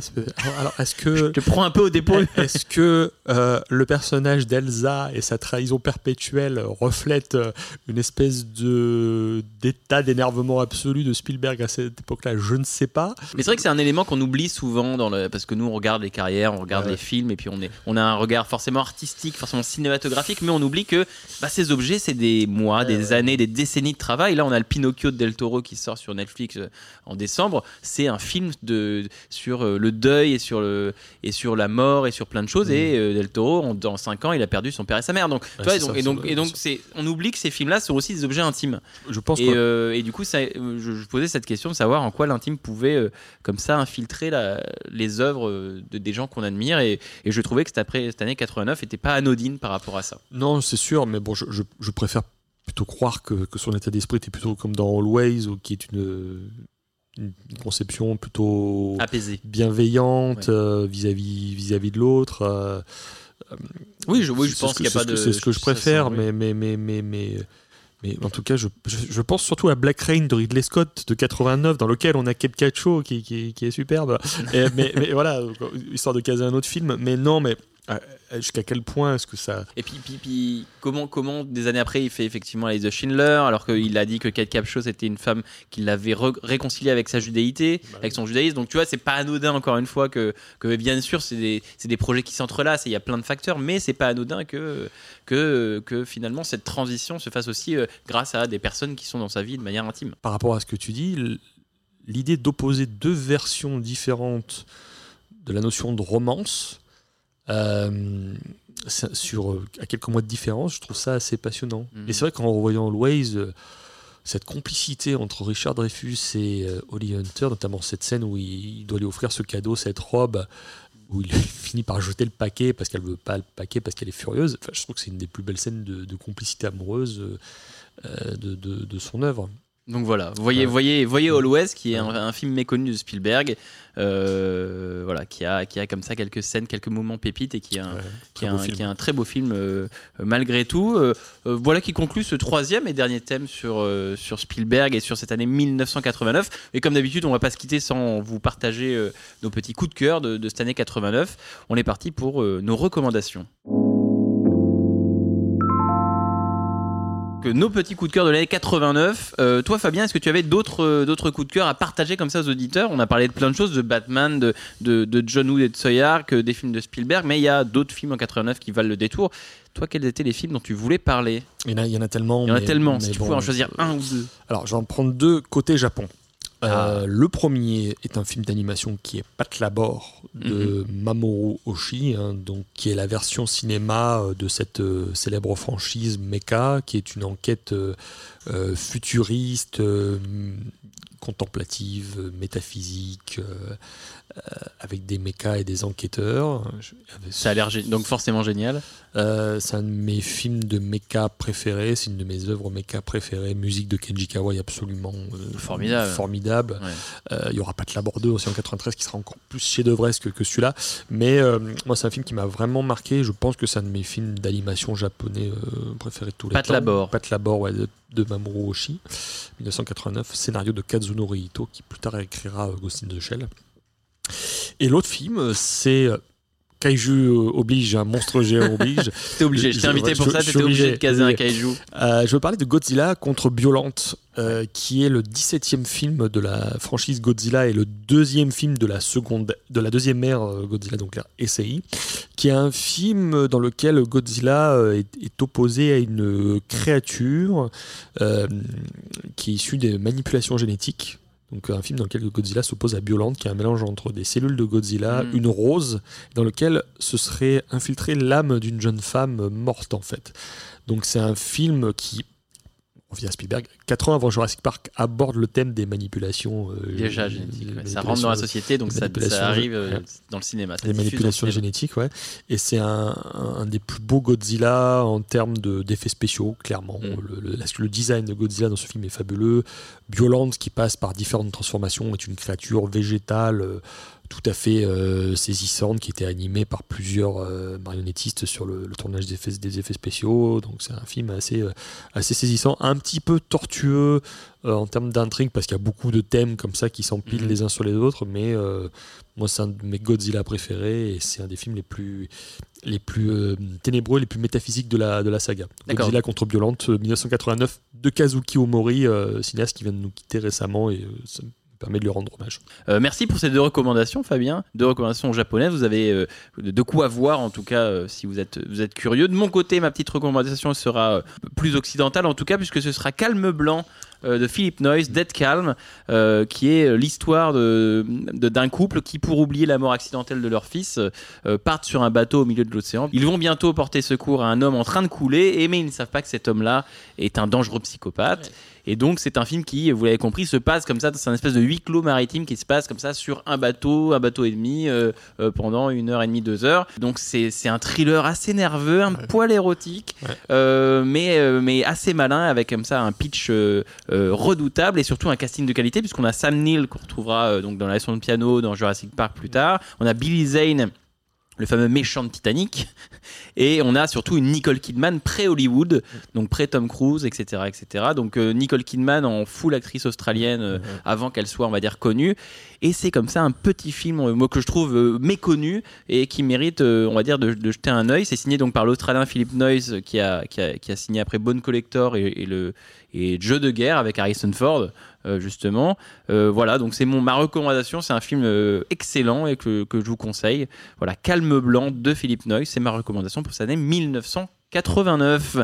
alors, est-ce que. Je te prends un peu au dépourvu. Est-ce que euh, le personnage d'Elsa et sa trahison perpétuelle reflètent euh, une espèce de d'état d'énervement absolu de Spielberg à cette époque-là? Je ne sais pas. Mais c'est vrai que c'est un élément qu'on oublie souvent dans le... parce que nous on regarde les carrières, on regarde Ouais. les films et puis on, est... on a un regard forcément artistique, forcément cinématographique, mais on oublie que bah, ces objets c'est des mois, Ouais, des ouais. années, des décennies de travail. Là on a le Pinocchio de Del Toro qui sort sur Netflix euh, en décembre. C'est un film de... sur euh, le deuil et sur, le... et sur la mort et sur plein de choses. Et euh, Del Toro en... dans 5 ans il a perdu son père et sa mère. Donc, Ouais, c'est et donc, ça, et donc, c'est- et donc c'est... on oublie que ces films-là sont aussi des objets intimes. Je pense Et, euh, et du coup, ça, je, je posais cette question de savoir en quoi l'intime pouvait, euh, comme ça, infiltrer la- les œuvres de, des gens qu'on admire. Et, et je trouvais que cette, après, cette année 89 n'était pas anodine par rapport à ça. non, c'est sûr, mais bon, je, je- je préfère plutôt croire que, que son état d'esprit était plutôt comme dans Always, ou qui est une, une conception plutôt Apaisé. bienveillante Ouais. euh, vis-à-vis vis-à-vis de l'autre. euh, Oui, je, oui, je pense qu'il que- n'y a pas de. C'est ce que je préfère, mais, mais, mais, mais, mais, mais en tout cas, je, je, je pense surtout à Black Rain de Ridley Scott de 89, dans lequel on a Cape Cacho qui, qui, qui est superbe. Et- mais, mais voilà, histoire de caser un autre film. Mais non, mais euh, jusqu'à quel point est-ce que ça. Et puis, puis, puis, comment, comment, des années après, il fait effectivement les The Schindler, alors qu'il a dit que Kate Capshaw, c'était une femme qui l'avait re- réconcilié avec sa judaïté, avec son judaïsme. Donc, tu vois, c'est pas anodin, encore une fois, que, que bien sûr, c'est des, c'est des projets qui s'entrelacent et il y a plein de facteurs, mais c'est pas anodin que, que, que finalement, cette transition se fasse aussi euh, grâce à des personnes qui sont dans sa vie de manière intime. Par rapport à ce que tu dis, l'idée d'opposer deux versions différentes de la notion de romance. Euh, sur euh, à quelques mois de différence, je trouve ça assez passionnant. Mhm. Et c'est vrai qu'en revoyant Always, euh, cette complicité entre Richard Dreyfus et Holly Hunter, notamment cette scène où il, doit lui offrir ce cadeau, cette robe, où il finit par jeter le paquet parce qu'elle veut pas le paquet parce qu'elle est furieuse. Enfin, je trouve que c'est une des plus belles scènes de, de complicité amoureuse de, de- de son œuvre. Donc voilà, voyez, voyez, voyez Always, qui est un, film méconnu de Spielberg, euh, voilà, qui a, qui a comme ça quelques scènes, quelques moments pépites et qui est un, qui est très beau un, film. qui est un très beau film euh, malgré tout. Euh, voilà qui conclut ce troisième et dernier thème sur, sur Spielberg et sur cette année 1989. Et comme d'habitude, on va pas se quitter sans vous partager nos petits coups de cœur de, de cette année 89. On est parti pour nos recommandations. Que nos petits coups de cœur de l'année 89. Euh, toi, Fabien, est-ce que tu avais d'autres euh, d'autres coups de cœur à partager comme ça aux auditeurs? On a parlé de plein de choses, de Batman, de, de, de John Woo et de Soyark, euh, des films de Spielberg, mais il y a d'autres films en 89 qui valent le détour. Toi, quels étaient les films dont tu voulais parler? Il y en a, il y en a tellement. Il y en a mais- tellement, mais si tu bon, pouvais en choisir un ou deux. Alors, je vais en prendre deux côté Japon. Euh, Ah. Le premier est un film d'animation qui est Pat Labor de Mhm. Mamoru Oshii, hein, donc, qui est la version cinéma euh, de cette euh, célèbre franchise Mecha, qui est une enquête euh, futuriste, contemplative, métaphysique, avec des mechas et des enquêteurs. Je- Ça a l'air gé- donc forcément génial. euh, c'est un de mes films de mecha préférés, c'est une de mes œuvres mecha préférées. Musique de Kenji Kawai absolument euh, Formidable. formidable. Ouais. Euh, Il y aura pas de Labor 2 aussi en 93 qui sera encore plus chef-d'œuvresque que celui-là. Mais euh, moi, c'est un film qui m'a vraiment marqué. Je pense que c'est un de mes films d'animation japonais euh, préférés de tous les Pat temps. Labor. Pat Labor, ouais, de, de Mamoru Oshii, 1989. Scénario de Kazunori Ito qui plus tard écrira euh, Ghost in the Shell. Et l'autre film, euh, c'est euh, Kaiju euh, oblige, un monstre géant oblige. T'es obligé, je t'ai invité pour je- ça, t'étais obligé de caser un oui. kaiju. Euh, je veux parler de Godzilla contre Biolante, euh, qui est le 17e film de la franchise Godzilla et le deuxième film de la seconde, de la deuxième ère euh, Godzilla, donc la SAI, qui est un film dans lequel Godzilla euh, est, est opposé à une créature euh, qui est issue des manipulations génétiques. Donc un film dans lequel Godzilla s'oppose à Biolante, qui est un mélange entre des cellules de Godzilla, Mm. une rose, dans lequel se serait infiltrée l'âme d'une jeune femme morte en fait. Donc c'est un film qui, à Spielberg, 4 ans avant Jurassic Park, aborde le thème des manipulations. euh, Déjà les- génétique. les ouais. Ça rentre dans la société, donc ça, arrive euh, ouais. dans le cinéma. les manipulations dans le cinéma. génétiques, ouais. Et c'est un, un des plus beaux Godzilla en termes de- d'effets spéciaux, clairement. Mm. Le, le- le design de Godzilla dans ce film est fabuleux. Biolante, qui passe par différentes transformations, est une créature végétale, euh, tout à fait euh, saisissante qui était animée par plusieurs euh, marionnettistes sur le, le tournage des effets, des effets spéciaux. Donc c'est un film assez, euh, assez saisissant, un petit peu tortueux en termes d'intrigue parce qu'il y a beaucoup de thèmes comme ça qui s'empilent Mhm. les uns sur les autres. Mais moi, c'est un de mes Godzilla préférés et c'est un des films les plus, les plus ténébreux, les plus métaphysiques de la, de la saga. Godzilla contre Violente, euh, 1989, de Kazuki Omori, cinéaste qui vient de nous quitter récemment et ça me permet de lui rendre hommage. Euh, merci pour ces deux recommandations, Fabien. Deux recommandations japonaises. Vous avez euh, de quoi voir, en tout cas, euh, si vous êtes, vous êtes curieux. De mon côté, ma petite recommandation sera euh, plus occidentale, en tout cas, puisque ce sera Calme Blanc de Philip Noyce, Dead Calm, euh, qui est l'histoire de- d'un couple qui, pour oublier la mort accidentelle de leur fils, euh, partent sur un bateau au milieu de l'océan. Ils vont bientôt porter secours à un homme en train de couler, et mais ils ne savent pas que cet homme-là est un dangereux psychopathe. Et donc, c'est un film qui, vous l'avez compris, se passe comme ça. C'est un espèce de huis clos maritime qui se passe comme ça sur un bateau, un bateau et demi, euh, euh, pendant une heure et demie, deux heures. Donc, c'est un thriller assez nerveux, un poil érotique, Ouais. euh, mais, mais assez malin, avec comme ça un pitch redoutable et surtout un casting de qualité, puisqu'on a Sam Neill qu'on retrouvera donc dans la leçon de piano dans Jurassic Park plus tard. On a Billy Zane. Le fameux méchant de Titanic, et on a surtout une Nicole Kidman pré-Hollywood, donc pré-Tom Cruise, etc., etc. Donc euh, Nicole Kidman en full actrice australienne euh, avant qu'elle soit, on va dire, connue. Et c'est comme ça un petit film, euh, moi que je trouve méconnu et qui mérite, on va dire, de, de jeter un œil. C'est signé donc par l'Australien Philip Noyce euh, qui a, qui a, qui a signé après Bone Collector et, et le et Jeu de guerre avec Harrison Ford. euh, justement, Euh, voilà donc c'est mon ma recommandation. C'est un film euh, excellent et que, que je vous conseille. Voilà, Calme blanc de Philip Noyce, c'est ma recommandation pour cette année 1989.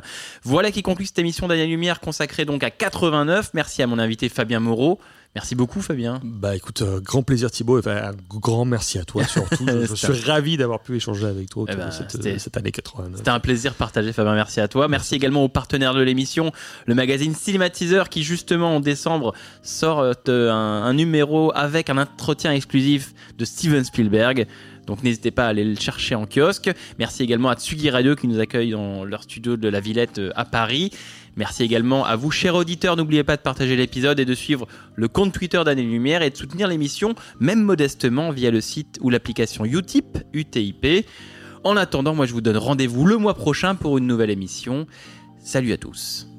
Voilà qui conclut cette émission d'Année Lumière consacrée donc à 89. Merci à mon invité Fabien Moreau. Merci beaucoup Fabien. Bah écoute, euh, grand plaisir Thibaut, enfin, un grand merci à toi surtout. Je, suis ravi d'avoir pu échanger avec toi autour Eh ben, de cette année 89. C'était un plaisir partagé Fabien, merci à toi. Merci également aux partenaires de l'émission, le magazine Cinématiseur qui justement en décembre sort euh, un, un numéro avec un entretien exclusif de Steven Spielberg. Donc n'hésitez pas à aller le chercher en kiosque. Merci également à Tsugi Radio qui nous accueille dans leur studio de la Villette euh, à Paris. Merci également à vous, chers auditeurs. N'oubliez pas de partager l'épisode et de suivre le compte Twitter d'Année Lumière et de soutenir l'émission, même modestement, via le site ou l'application Utip, UTIP. En attendant, moi je vous donne rendez-vous le mois prochain pour une nouvelle émission. Salut à tous.